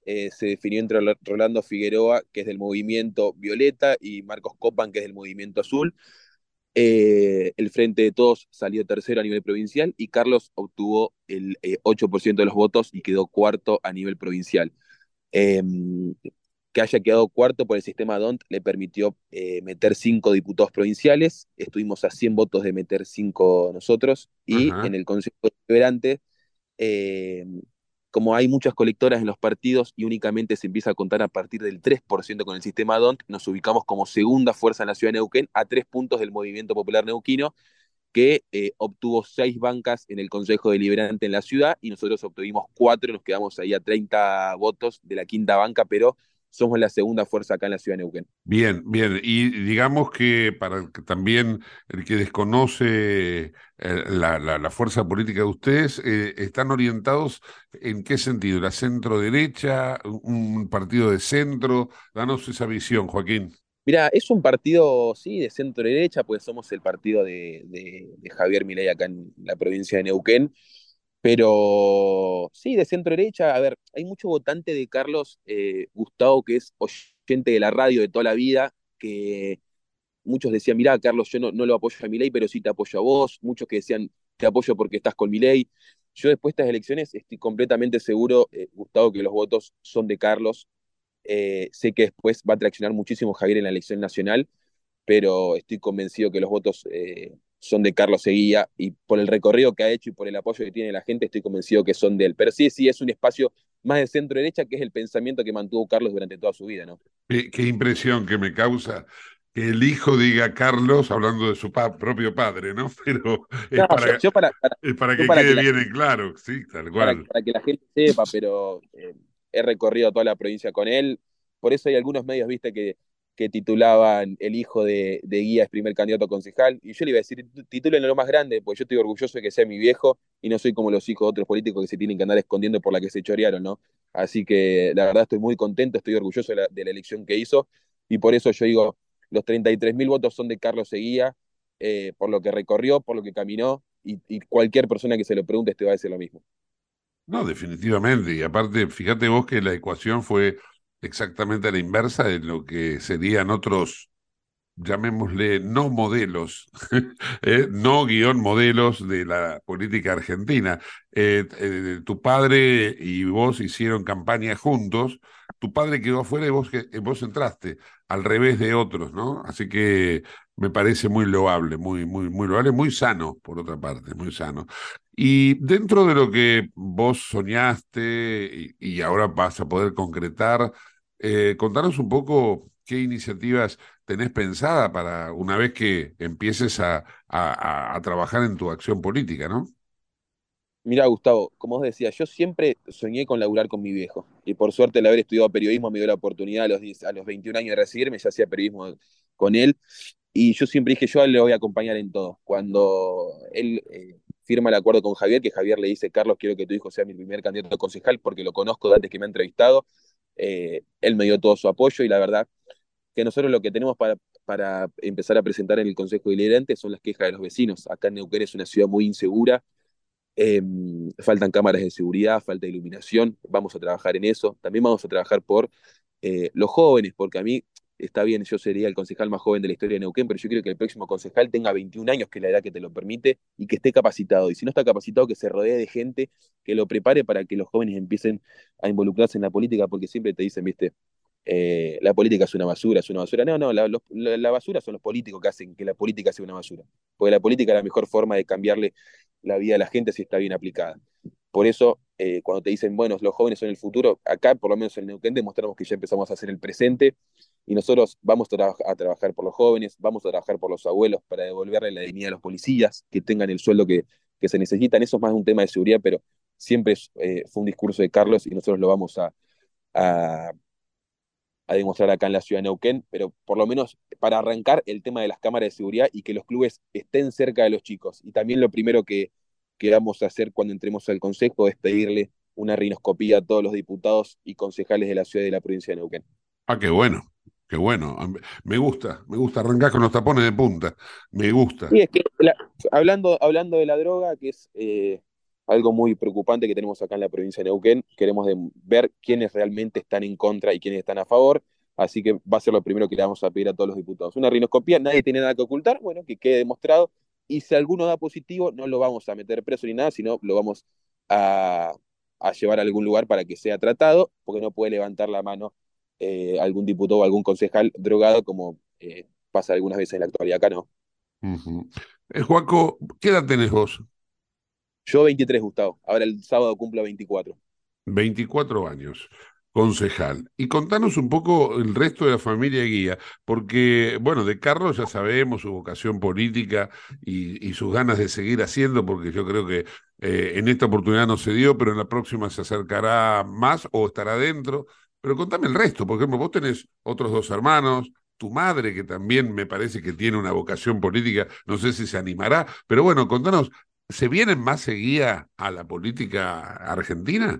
Eh, se definió entre Rolando Figueroa, que es del movimiento Violeta, y Marcos Copan, que es del movimiento Azul. Eh, el Frente de Todos salió tercero a nivel provincial y Carlos obtuvo el 8% eh, de los votos y quedó cuarto a nivel provincial. Em, que haya quedado cuarto por el sistema DONT le permitió eh, meter cinco diputados provinciales, estuvimos a 100 votos de meter cinco nosotros, y en el Consejo Deliberante em, como hay muchas colectoras en los partidos y únicamente se empieza a contar a partir del 3% con el sistema DONT, nos ubicamos como segunda fuerza en la ciudad de Neuquén a tres puntos del Movimiento Popular Neuquino, que eh, obtuvo seis bancas en el Consejo Deliberante en la ciudad y nosotros obtuvimos cuatro, nos quedamos ahí a 30 votos de la quinta banca, pero somos la segunda fuerza acá en la ciudad de Neuquén. Bien, bien. Y digamos que para que también el que desconoce eh, la, fuerza política de ustedes, eh, ¿están orientados en qué sentido? ¿La centro-derecha? ¿Un partido de centro? Danos esa visión, Joaquín. Mira, es un partido, sí, de centro-derecha, pues somos el partido de, de Javier Milei acá en la provincia de Neuquén. Pero sí, de centro derecha, a ver, hay mucho votante de Carlos eh, Gustavo, que es oyente de la radio de toda la vida, que muchos decían, mirá, Carlos, yo no, no lo apoyo a mi ley, pero sí te apoyo a vos. Muchos que decían, te apoyo porque estás con mi ley. Yo después de estas elecciones estoy completamente seguro, eh, Gustavo, que los votos son de Carlos. Eh, sé que después va a traccionar muchísimo Javier en la elección nacional, pero estoy convencido que los votos son de Carlos Seguía y por el recorrido que ha hecho y por el apoyo que tiene la gente estoy convencido que son de él. Pero sí, sí es un espacio más de centro derecha que es el pensamiento que mantuvo Carlos durante toda su vida, ¿no? Qué, impresión que me causa que el hijo diga Carlos hablando de su propio padre, ¿no? Pero es para, que quede bien claro, sí, tal cual. Para, que la gente sepa, pero eh, he recorrido toda la provincia con él. Por eso hay algunos medios, viste, que que titulaban el hijo de, Guía es primer candidato a concejal, y yo le iba a decir, titulen lo más grande, porque yo estoy orgulloso de que sea mi viejo y no soy como los hijos de otros políticos que se tienen que andar escondiendo por la que se chorearon, ¿no? Así que la verdad estoy muy contento, estoy orgulloso de la, elección que hizo, y por eso yo digo, los 33 mil votos son de Carlos Seguía, eh, por lo que recorrió, por lo que caminó, y, y cualquier persona que se lo pregunte te va a decir lo mismo. No, definitivamente, y aparte, fíjate vos que la ecuación fue exactamente a la inversa de lo que serían otros, llamémosle, no modelos, ¿eh? no guion modelos de la política argentina. Eh, eh, tu padre y vos hicieron campaña juntos, tu padre quedó afuera y vos, vos entraste, al revés de otros, ¿no? Así que me parece muy loable, muy, muy, muy loable, muy sano, por otra parte, muy sano. Y dentro de lo que vos soñaste y ahora vas a poder concretar, eh, contanos un poco qué iniciativas tenés pensada para una vez que empieces a, trabajar en tu acción política, ¿no? Mira, Gustavo, como os decía, yo siempre soñé con laburar con mi viejo. Y por suerte, el haber estudiado periodismo me dio la oportunidad a los, a los 21 años de recibirme, ya hacía periodismo con él. Y yo siempre dije, yo le voy a acompañar en todo. Cuando él eh, firma el acuerdo con Javier, que Javier le dice, Carlos, quiero que tu hijo sea mi primer candidato a concejal porque lo conozco de antes que me ha entrevistado. Eh, él me dio todo su apoyo y la verdad que nosotros lo que tenemos para, para empezar a presentar en el Consejo Deliberante son las quejas de los vecinos. Acá en Neuquén es una ciudad muy insegura, em, faltan cámaras de seguridad, falta iluminación, vamos a trabajar en eso. También vamos a trabajar por eh, los jóvenes, porque a mí está bien, yo sería el concejal más joven de la historia de Neuquén, pero yo quiero que el próximo concejal tenga 21 años, que es la edad que te lo permite, y que esté capacitado. Y si no está capacitado, que se rodee de gente que lo prepare para que los jóvenes empiecen a involucrarse en la política, porque siempre te dicen, viste, eh, la política es una basura, es una basura. No, no, la, basura son los políticos que hacen que la política sea una basura. Porque la política es la mejor forma de cambiarle la vida a la gente si está bien aplicada. Por eso, eh, cuando te dicen, bueno, los jóvenes son el futuro, acá, por lo menos en Neuquén, demostramos que ya empezamos a hacer el presente y nosotros vamos a, trabajar por los jóvenes, vamos a trabajar por los abuelos para devolverle la dignidad a los policías, que tengan el sueldo que, se necesitan. Eso es más un tema de seguridad, pero siempre eh, fue un discurso de Carlos y nosotros lo vamos a, a demostrar acá en la ciudad de Neuquén, pero por lo menos para arrancar el tema de las cámaras de seguridad y que los clubes estén cerca de los chicos. Y también lo primero que, que vamos a hacer cuando entremos al Consejo es pedirle una rinoscopía a todos los diputados y concejales de la ciudad y de la provincia de Neuquén. Ah, qué bueno, qué bueno. Me gusta, me gusta arrancar con los tapones de punta. Me gusta. Sí, es que hablando, hablando de la droga, que es eh, algo muy preocupante que tenemos acá en la provincia de Neuquén, queremos ver quiénes realmente están en contra y quiénes están a favor. Así que va a ser lo primero que le vamos a pedir a todos los diputados. Una rinoscopía, nadie tiene nada que ocultar, bueno, que quede demostrado. Y si alguno da positivo, no lo vamos a meter preso ni nada, sino lo vamos a, a llevar a algún lugar para que sea tratado, porque no puede levantar la mano eh, algún diputado o algún concejal drogado, como eh, pasa algunas veces en la actualidad. Acá no. Eh, Juaco, ¿qué edad tenés vos? Yo 23, Gustavo. Ahora el sábado cumplo 24. 24 años concejal. Y contanos un poco el resto de la familia guía, porque, bueno, de Carlos ya sabemos su vocación política y, sus ganas de seguir haciendo, porque yo creo que eh, en esta oportunidad no se dio, pero en la próxima se acercará más o estará dentro. Pero contame el resto, por ejemplo, vos tenés otros dos hermanos, tu madre, que también me parece que tiene una vocación política, no sé si se animará, pero bueno, contanos, ¿se vienen más seguía a la política argentina?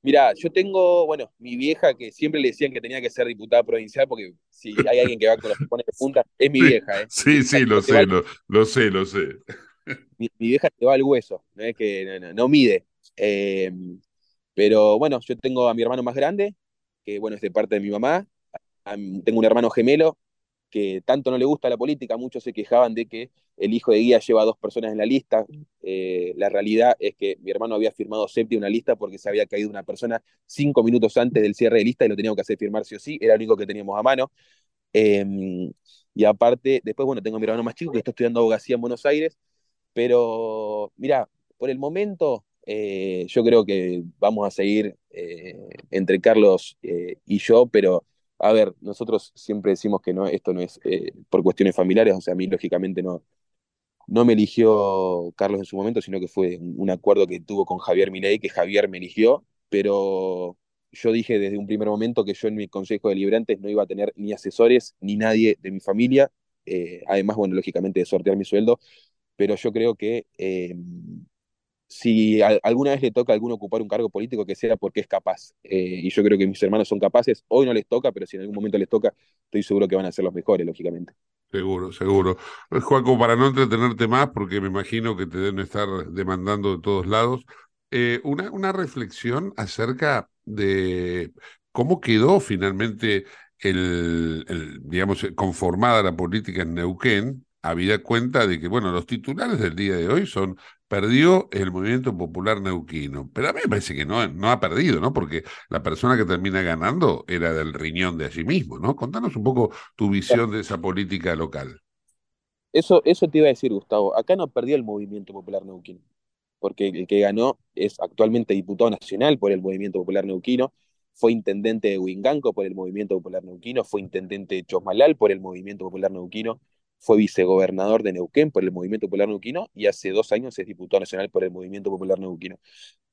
Mira, yo tengo, bueno, mi vieja que siempre le decían que tenía que ser diputada provincial, porque si hay alguien que va con los tapones de punta, es mi vieja. ¿eh? Sí, sí, lo sé, lo, sé, lo sé. Mi, vieja te va al hueso, no es que no, mide. Em, pero bueno, yo tengo a mi hermano más grande, que bueno, es de parte de mi mamá. Tengo un hermano gemelo que tanto no le gusta la política, muchos se quejaban de que el hijo de guía lleva dos personas en la lista. Eh, la realidad es que mi hermano había firmado séptimo una lista porque se había caído una persona cinco minutos antes del cierre de lista y lo teníamos que hacer firmar sí o sí, era lo único que teníamos a mano. Em, y aparte, después, bueno, tengo a mi hermano más chico que está estudiando abogacía en Buenos Aires, pero mira, por el momento eh, yo creo que vamos a seguir eh, entre Carlos y yo, pero a ver, nosotros siempre decimos que no, esto no es eh, por cuestiones familiares, o sea, a mí lógicamente no, no me eligió Carlos en su momento, sino que fue un acuerdo que tuvo con Javier Milei, que Javier me eligió, pero yo dije desde un primer momento que yo en mi consejo de librantes no iba a tener ni asesores ni nadie de mi familia, eh, además, bueno, lógicamente de sortear mi sueldo, pero yo creo que si alguna vez le toca a alguno ocupar un cargo político, que sea porque es capaz. Eh, y yo creo que mis hermanos son capaces. Hoy no les toca, pero si en algún momento les toca, estoy seguro que van a ser los mejores, lógicamente. Seguro, seguro. Juaco, para no entretenerte más, porque me imagino que te deben estar demandando de todos lados, eh, una, una reflexión acerca de cómo quedó finalmente el, el, digamos, conformada la política en Neuquén, habida cuenta de que, bueno, los titulares del día de hoy son perdió el movimiento popular neuquino. Pero a mí me parece que no, no ha perdido, ¿no? Porque la persona que termina ganando era del riñón de allí mismo, ¿no? Contanos un poco tu visión de esa política local. Eso, eso te iba a decir, Gustavo. Acá no perdió el movimiento popular neuquino, porque el que ganó es actualmente diputado nacional por el movimiento popular neuquino, fue intendente de Huinganco por el movimiento popular neuquino, fue intendente de Chosmalal por el movimiento popular neuquino, fue vicegobernador de Neuquén por el Movimiento Popular Neuquino y hace dos años es diputado nacional por el Movimiento Popular Neuquino.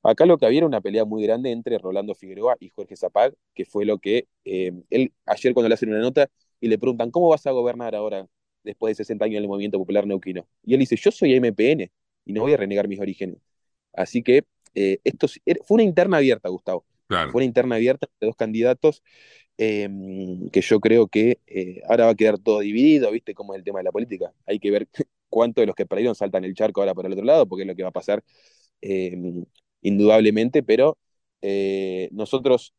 Acá lo que había era una pelea muy grande entre Rolando Figueroa y Jorge Zapag, que fue lo que eh, él ayer cuando le hacen una nota y le preguntan, ¿cómo vas a gobernar ahora después de 60 años en el Movimiento Popular Neuquino? Y él dice, yo soy MPN y no voy a renegar mis orígenes. Así que eh, esto fue una interna abierta, Gustavo. Fue una interna abierta entre dos candidatos Em, que yo creo que eh, ahora va a quedar todo dividido, ¿viste? Como es el tema de la política. Hay que ver cuántos de los que perdieron saltan el charco ahora por el otro lado, porque es lo que va a pasar em, indudablemente, pero eh, nosotros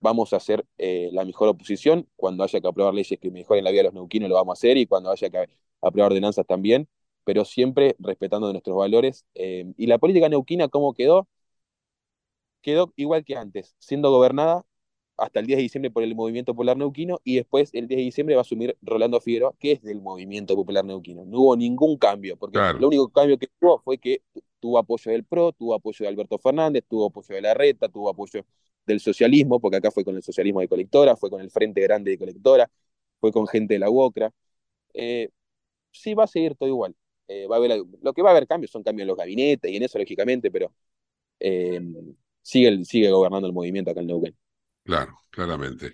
vamos a hacer eh, la mejor oposición. Cuando haya que aprobar leyes que mejoren la vida de los neuquinos, lo vamos a hacer, y cuando haya que aprobar ordenanzas también, pero siempre respetando nuestros valores. Em, y la política neuquina, ¿cómo quedó? Quedó igual que antes, siendo gobernada hasta el 10 de diciembre por el Movimiento Popular Neuquino y después el 10 de diciembre va a asumir Rolando Figueroa, que es del Movimiento Popular Neuquino. No hubo ningún cambio, porque lo único cambio que tuvo fue que tuvo apoyo del PRO, tuvo apoyo de Alberto Fernández, tuvo apoyo de la Reta, tuvo apoyo del socialismo, porque acá fue con el socialismo de colectora, fue con el Frente Grande de colectora, fue con gente de la UOCRA. Eh, sí va a seguir todo igual. Eh, va a haber, lo que va a haber cambios son cambios en los gabinetes y en eso, lógicamente, pero eh, sigue, sigue gobernando el movimiento acá en Neuquén. Claro, claramente.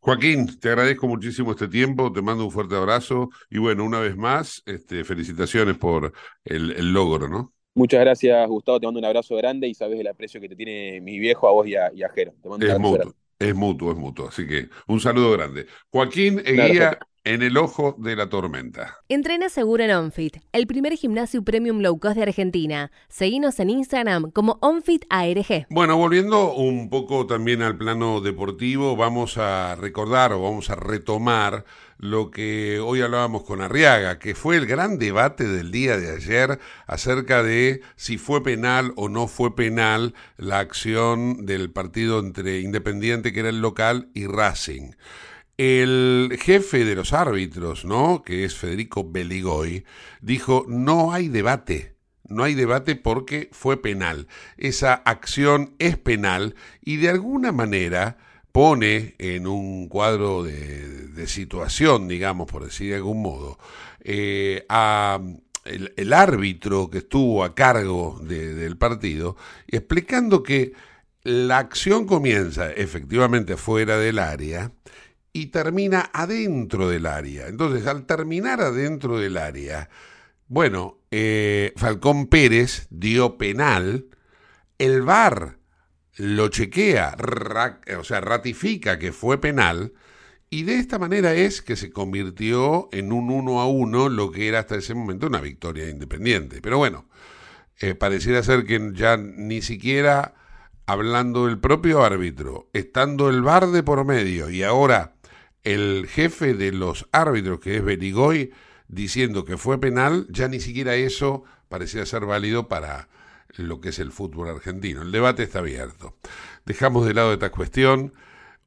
Joaquín, te agradezco muchísimo este tiempo, te mando un fuerte abrazo y bueno, una vez más, este, felicitaciones por el, el logro, ¿no? Muchas gracias, Gustavo. Te mando un abrazo grande y sabes el aprecio que te tiene mi viejo a vos y a, y a Jero. Te mando Es mutuo, grande. es mutuo, es mutuo. Así que un saludo grande. Joaquín Eguía en el ojo de la tormenta. Entrena seguro en OnFit, el primer gimnasio premium low cost de Argentina. Seguinos en Instagram como OnFit ARG. Bueno, volviendo un poco también al plano deportivo, vamos a recordar o vamos a retomar lo que hoy hablábamos con Arriaga, que fue el gran debate del día de ayer acerca de si fue penal o no fue penal la acción del partido entre Independiente, que era el local, y Racing. El jefe de los árbitros, ¿no? Que es Federico Beligoy, dijo, no hay debate. No hay debate porque fue penal. Esa acción es penal y de alguna manera pone en un cuadro de, situación, digamos, por decir de algún modo, eh, a el, árbitro que estuvo a cargo de, del partido, explicando que la acción comienza efectivamente fuera del área, y termina adentro del área. Entonces, al terminar adentro del área, bueno, eh, Falcón Pérez dio penal, el VAR lo chequea, o sea, ratifica que fue penal, y de esta manera es que se convirtió en un uno a uno lo que era hasta ese momento una victoria independiente. Pero bueno, eh, pareciera ser que ya ni siquiera hablando del propio árbitro, estando el VAR de por medio y ahora el jefe de los árbitros, que es Beligoy, diciendo que fue penal, ya ni siquiera eso parecía ser válido para lo que es el fútbol argentino. El debate está abierto. Dejamos de lado esta cuestión.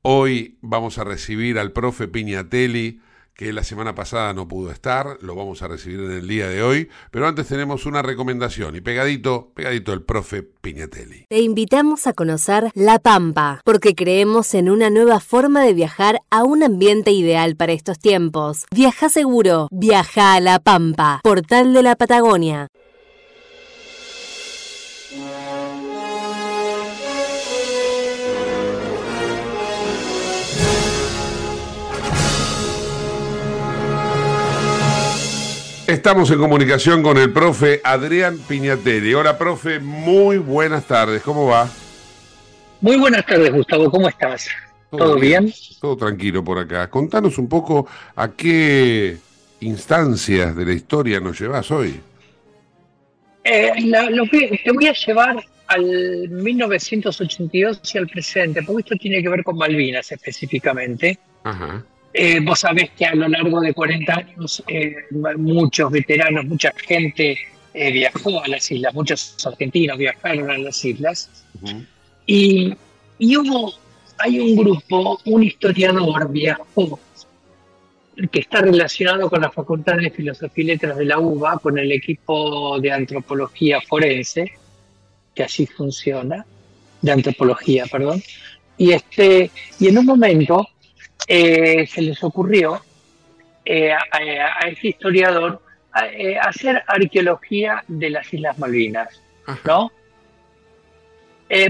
Hoy vamos a recibir al profe Piñatelli, que la semana pasada no pudo estar, lo vamos a recibir en el día de hoy, pero antes tenemos una recomendación y pegadito, pegadito el profe Piñatelli. Te invitamos a conocer La Pampa, porque creemos en una nueva forma de viajar a un ambiente ideal para estos tiempos. Viaja seguro, viaja a La Pampa, portal de la Patagonia. Estamos en comunicación con el profe Adrián Piñatelli. Hola, profe, muy buenas tardes. ¿Cómo va? Muy buenas tardes, Gustavo. ¿Cómo estás? ¿Todo, ¿Todo bien? bien? Todo tranquilo por acá. Contanos un poco a qué instancias de la historia nos llevas hoy. Eh, la, lo que te voy a llevar al 1982 y al presente, porque esto tiene que ver con Malvinas específicamente. Ajá. Eh, vos sabés que a lo largo de 40 años eh, muchos veteranos, mucha gente eh, viajó a las islas, muchos argentinos viajaron a las islas. Uh -huh. y, y, hubo, hay un grupo, un historiador viajó, que está relacionado con la Facultad de Filosofía y Letras de la UBA, con el equipo de antropología forense, que así funciona, de antropología, perdón. Y, este, y en un momento eh, se les ocurrió eh, a, a, este historiador eh, hacer arqueología de las Islas Malvinas, ¿no?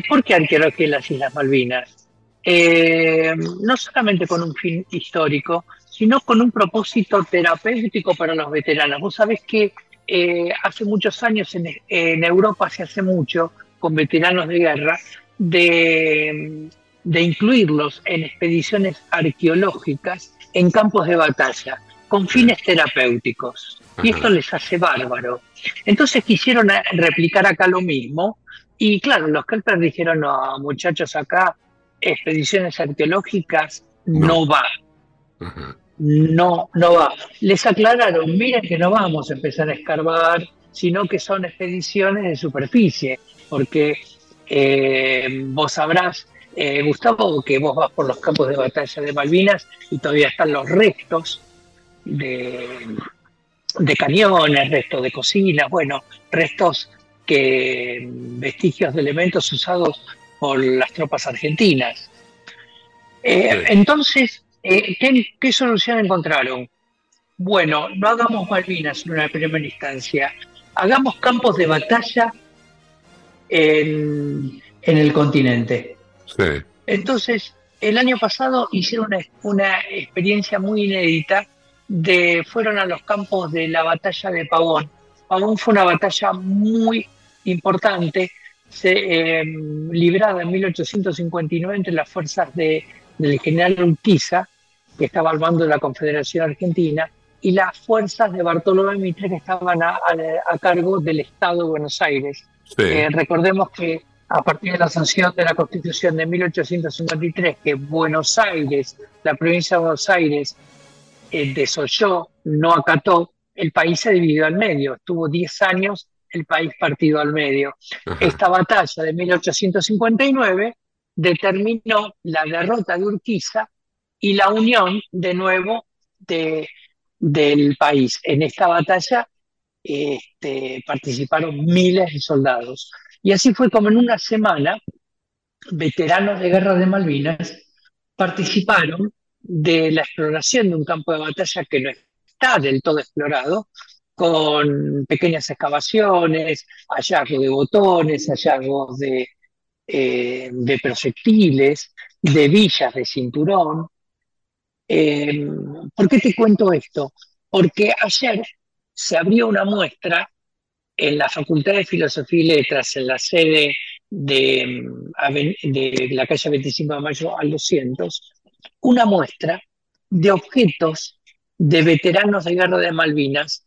¿Por qué arqueología de las Islas Malvinas? no solamente con un fin histórico, sino con un propósito terapéutico para los veteranos. Vos sabés que hace muchos años en, en Europa se hace mucho con veteranos de guerra de de incluirlos en expediciones arqueológicas en campos de batalla, con fines terapéuticos. Y esto les hace bárbaro. Entonces quisieron replicar acá lo mismo. Y claro, los Kelpers dijeron, no, muchachos, acá expediciones arqueológicas no, no va. Ajá. No, no va. Les aclararon, miren que no vamos a empezar a escarbar, sino que son expediciones de superficie, porque eh, vos sabrás eh, Gustavo, que vos vas por los campos de batalla de Malvinas y todavía están los restos de, de cañones, restos de cocinas, bueno, restos que vestigios de elementos usados por las tropas argentinas. Eh. Entonces, eh, ¿qué, ¿qué solución encontraron? Bueno, no hagamos Malvinas en una primera instancia, hagamos campos de batalla en, en el continente. Sí. Entonces, el año pasado hicieron una, una experiencia muy inédita de, fueron a los campos de la batalla de Pavón. Pavón fue una batalla muy importante, se, eh, librada en 1859 entre las fuerzas de, del general Urquiza, que estaba al mando de la Confederación Argentina, y las fuerzas de Bartolomé Mitre, que estaban a, a, a cargo del Estado de Buenos Aires. Sí. Eh, recordemos que a partir de la sanción de la Constitución de 1853, que Buenos Aires, la provincia de Buenos Aires, eh, desoyó, no acató, el país se dividió al medio. Estuvo 10 años el país partido al medio. Esta batalla de 1859 determinó la derrota de Urquiza y la unión de nuevo de, del país. En esta batalla este, participaron miles de soldados. Y así fue como en una semana, veteranos de guerra de Malvinas participaron de la exploración de un campo de batalla que no está del todo explorado, con pequeñas excavaciones, hallazgos de botones, hallazgos de, eh, de proyectiles, de villas de cinturón. Eh, ¿Por qué te cuento esto? Porque ayer se abrió una muestra en la Facultad de Filosofía y Letras, en la sede de, de la calle 25 de Mayo al 200, una muestra de objetos de veteranos de guerra de Malvinas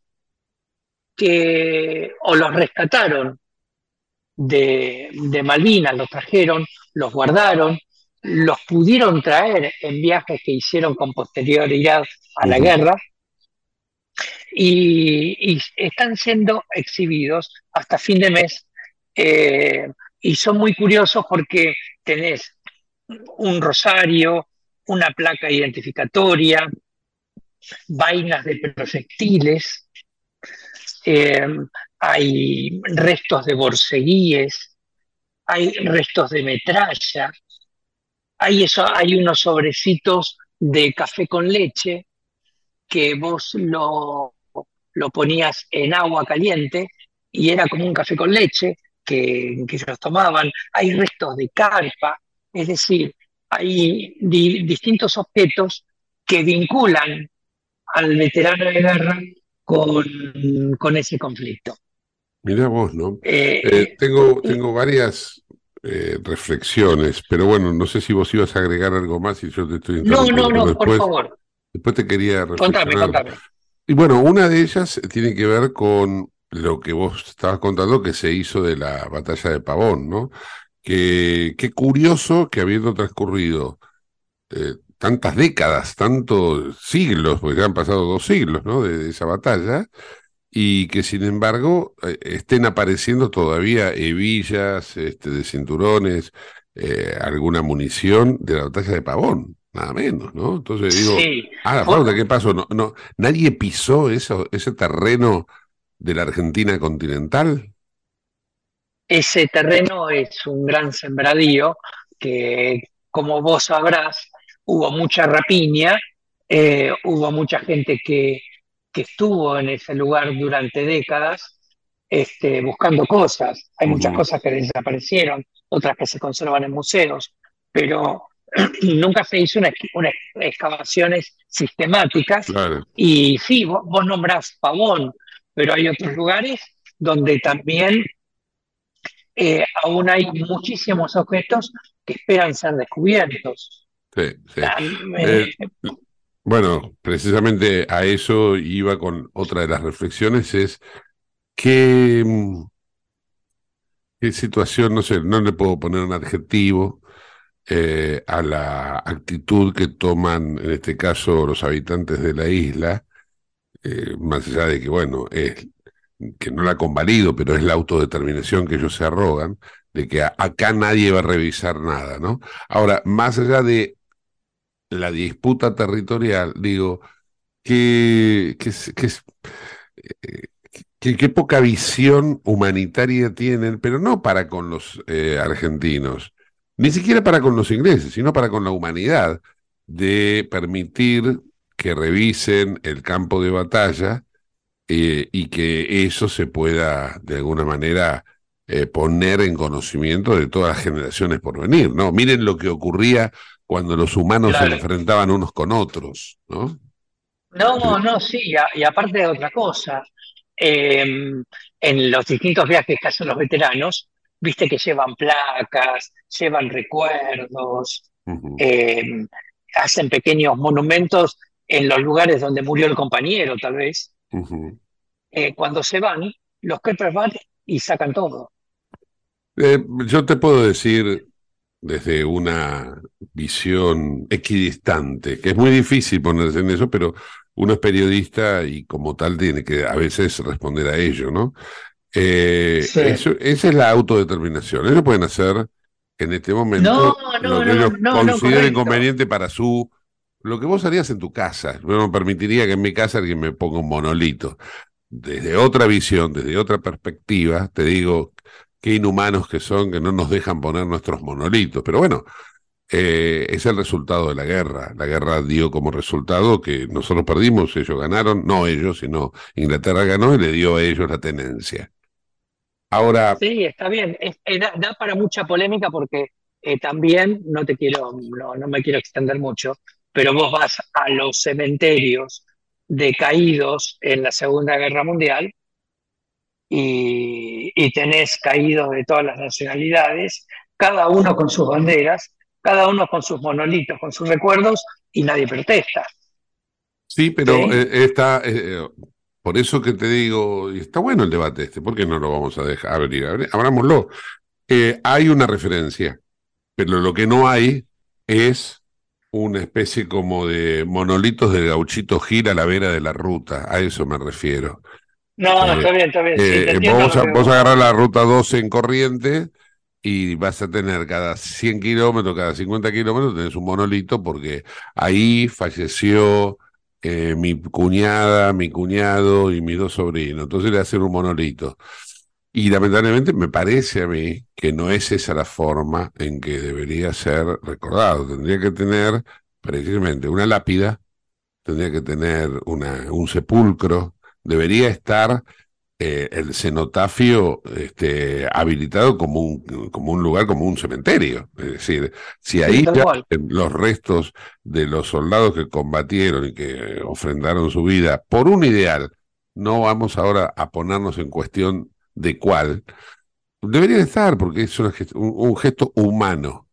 que o los rescataron de, de, Malvinas, los trajeron, los guardaron, los pudieron traer en viajes que hicieron con posterioridad a la guerra y, están siendo exhibidos hasta fin de mes eh, y son muy curiosos porque tenés un rosario, una placa identificatoria, vainas de proyectiles, eh, hay restos de borceguíes, hay restos de metralla, hay, eso, hay unos sobrecitos de café con leche que vos lo, lo ponías en agua caliente y era como un café con leche que, que ellos tomaban, hay restos de carpa, es decir, hay di distintos objetos que vinculan al veterano de guerra con, con ese conflicto. Mirá vos, ¿no? Eh, eh, tengo, tengo varias eh, reflexiones, pero bueno, no sé si vos ibas a agregar algo más y yo te estoy No, no, no, después, por favor. Después te quería reflexionar. Contame, contame. Y bueno, una de ellas tiene que ver con lo que vos estabas contando que se hizo de la batalla de Pavón, ¿no? Que qué curioso que habiendo transcurrido eh, tantas décadas, tantos siglos, porque ya han pasado dos siglos, ¿no? De, esa batalla, y que sin embargo eh, estén apareciendo todavía hebillas, este, de cinturones, eh, alguna munición de la batalla de Pavón, nada menos, ¿no? Entonces digo, Sí. ah, Flauta, ¿qué pasó? No, no, nadie pisó eso, ese terreno de la Argentina continental. Ese terreno es un gran sembradío que, como vos sabrás, hubo mucha rapiña, eh, hubo mucha gente que, que, estuvo en ese lugar durante décadas este, buscando cosas. Hay muchas cosas que desaparecieron, otras que se conservan en museos, pero nunca se hizo una, una excavaciones sistemáticas. Claro. Y sí, vos, vos nombrás Pavón, pero hay otros lugares donde también eh, aún hay muchísimos objetos que esperan ser descubiertos. Sí, sí. Eh, bueno, precisamente a eso iba con otra de las reflexiones, es qué, qué situación, no sé, no le puedo poner un adjetivo eh, a la actitud que toman, en este caso, los habitantes de la isla, eh, más allá de que, bueno, es que no la convalido, pero es la autodeterminación que ellos se arrogan, de que acá nadie va a revisar nada, ¿no? Ahora, más allá de la disputa territorial, digo, que, que poca visión humanitaria tienen, pero no para con los eh, argentinos, ni siquiera para con los ingleses, sino para con la humanidad, de permitir que revisen el campo de batalla eh, y que eso se pueda de alguna manera eh, poner en conocimiento de todas las generaciones por venir, ¿no? Miren lo que ocurría cuando los humanos se enfrentaban unos con otros, ¿no? No, no, sí, y, a- y aparte de otra cosa, eh, en los distintos viajes que hacen los veteranos, viste que llevan placas, llevan recuerdos, eh, hacen pequeños monumentos en los lugares donde murió el compañero, tal vez. Eh, cuando se van, los Keppers van y sacan todo. Eh, yo te puedo decir desde una visión equidistante, que es muy difícil ponerse en eso, pero uno es periodista y como tal tiene que a veces responder a ello, ¿no? Eh, Sí. eso- esa es la autodeterminación. Ellos pueden hacer en este momento No, no, lo que ellos no, consideren conveniente para su... Lo que vos harías en tu casa. Yo no permitiría que en mi casa alguien me ponga un monolito. Desde otra visión, desde otra perspectiva, te digo qué inhumanos que son que no nos dejan poner nuestros monolitos. Pero bueno, eh, es el resultado de la guerra. La guerra dio como resultado que nosotros perdimos, ellos ganaron, no ellos, sino Inglaterra ganó y le dio a ellos la tenencia. Ahora, Sí, está bien. Es- eh, da, da para mucha polémica porque eh, también, no te quiero, no, no me quiero extender mucho, pero vos vas a los cementerios de caídos en la Segunda Guerra Mundial y, y tenés caídos de todas las nacionalidades, cada uno con sus banderas, cada uno con sus monolitos, con sus recuerdos, y nadie protesta. sí, pero Sí. eh, está, eh, por eso que te digo, y está bueno el debate este, ¿por qué no lo vamos a dejar abrir? Abrámoslo. Eh, hay una referencia, pero lo que no hay es una especie como de monolitos de gauchito Gil a la vera de la ruta, a eso me refiero. No, Eh, está bien, está bien. sí, Eh, vos, que vos vos- agarrás la ruta 12 en corriente y vas a tener cada 100 kilómetros, cada 50 kilómetros, tenés un monolito porque ahí falleció eh, mi cuñada, mi cuñado y mis dos sobrinos. Entonces le hacen un monolito. Y lamentablemente me parece a mí que no es esa la forma en que debería ser recordado. Tendría que tener precisamente una lápida, tendría que tener una, un sepulcro, debería estar eh, el cenotafio este, habilitado como un, como un lugar, como un cementerio. Es decir, si ahí ya los restos de los soldados que combatieron y que ofrendaron su vida por un ideal, no vamos ahora a ponernos en cuestión de cuál, deberían estar porque es un, un gesto humano.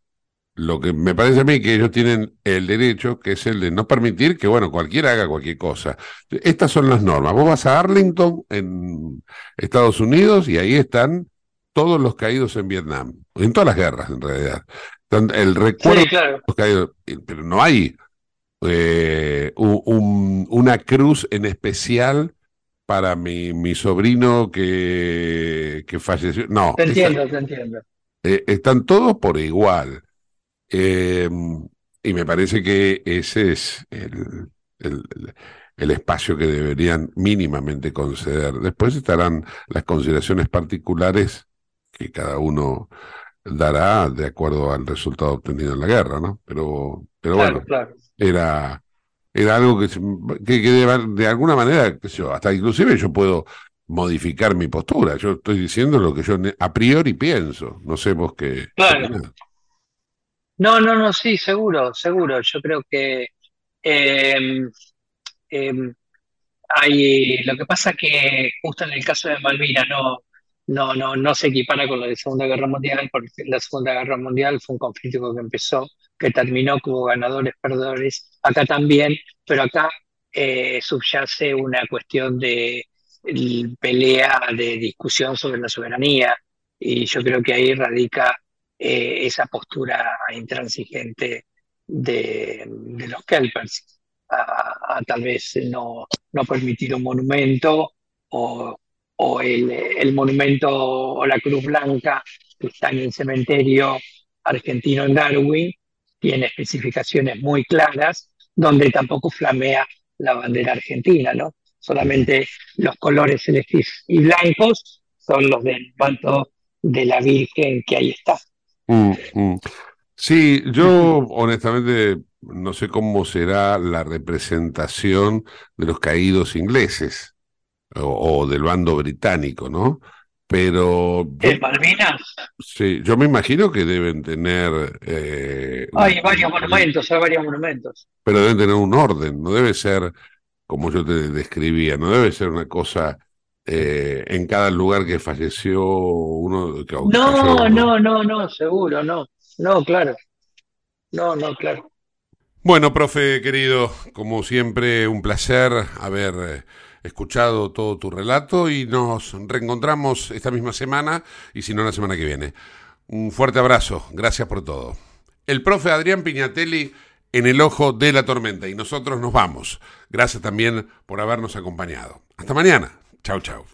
Lo que me parece a mí que ellos tienen el derecho, que es el de no permitir que, bueno, cualquiera haga cualquier cosa. Estas son las normas. Vos vas a Arlington, en Estados Unidos, y ahí están todos los caídos en Vietnam, en todas las guerras, en realidad. El recuerdo Sí, claro. de los caídos, pero no hay eh, un- un- una cruz en especial para mi, mi sobrino que, que falleció. No, Te entiendo, te entiendo. eh, están todos por igual. Eh, y me parece que ese es el, el- el espacio que deberían mínimamente conceder. Después estarán las consideraciones particulares que cada uno dará de acuerdo al resultado obtenido en la guerra, ¿no? Pero, pero Claro, bueno, claro. era, era algo que, que, que de, de alguna manera, qué sé yo, hasta inclusive yo puedo modificar mi postura. Yo estoy diciendo lo que yo a priori pienso. No sé vos qué. Claro. opinás. No, no, no, sí, seguro, seguro. Yo creo que eh, eh, hay, lo que pasa que justo en el caso de Malvinas no, no, no, no se equipara con la de Segunda Guerra Mundial, porque la Segunda Guerra Mundial fue un conflicto que empezó, que terminó como ganadores, perdedores, acá también, pero acá eh, subyace una cuestión de pelea, de discusión sobre la soberanía, y yo creo que ahí radica eh, esa postura intransigente de, los Kelpers a, a tal vez no, no permitir un monumento o, o el, el monumento o la Cruz Blanca que está en el cementerio argentino en Darwin tiene especificaciones muy claras donde tampoco flamea la bandera argentina, ¿no? Solamente los colores celestes y blancos son los del manto de la Virgen que ahí está. Mm, mm. Sí, yo honestamente no sé cómo será la representación de los caídos ingleses o, o del bando británico, ¿no? pero... ¿En Malvinas? Sí, yo me imagino que deben tener... Eh, hay varios monumentos, hay varios monumentos. Pero deben tener un orden, no debe ser como yo te describía, no debe ser una cosa eh, en cada lugar que falleció uno. Que no, no, no, no, seguro, no. No, claro. No, no, claro. Bueno, profe querido, como siempre, un placer haber eh, escuchado todo tu relato y nos reencontramos esta misma semana y si no la semana que viene. Un fuerte abrazo, gracias por todo. El profe Adrián Piñatelli en el ojo de la tormenta y nosotros nos vamos. Gracias también por habernos acompañado. Hasta mañana. Chau, chau.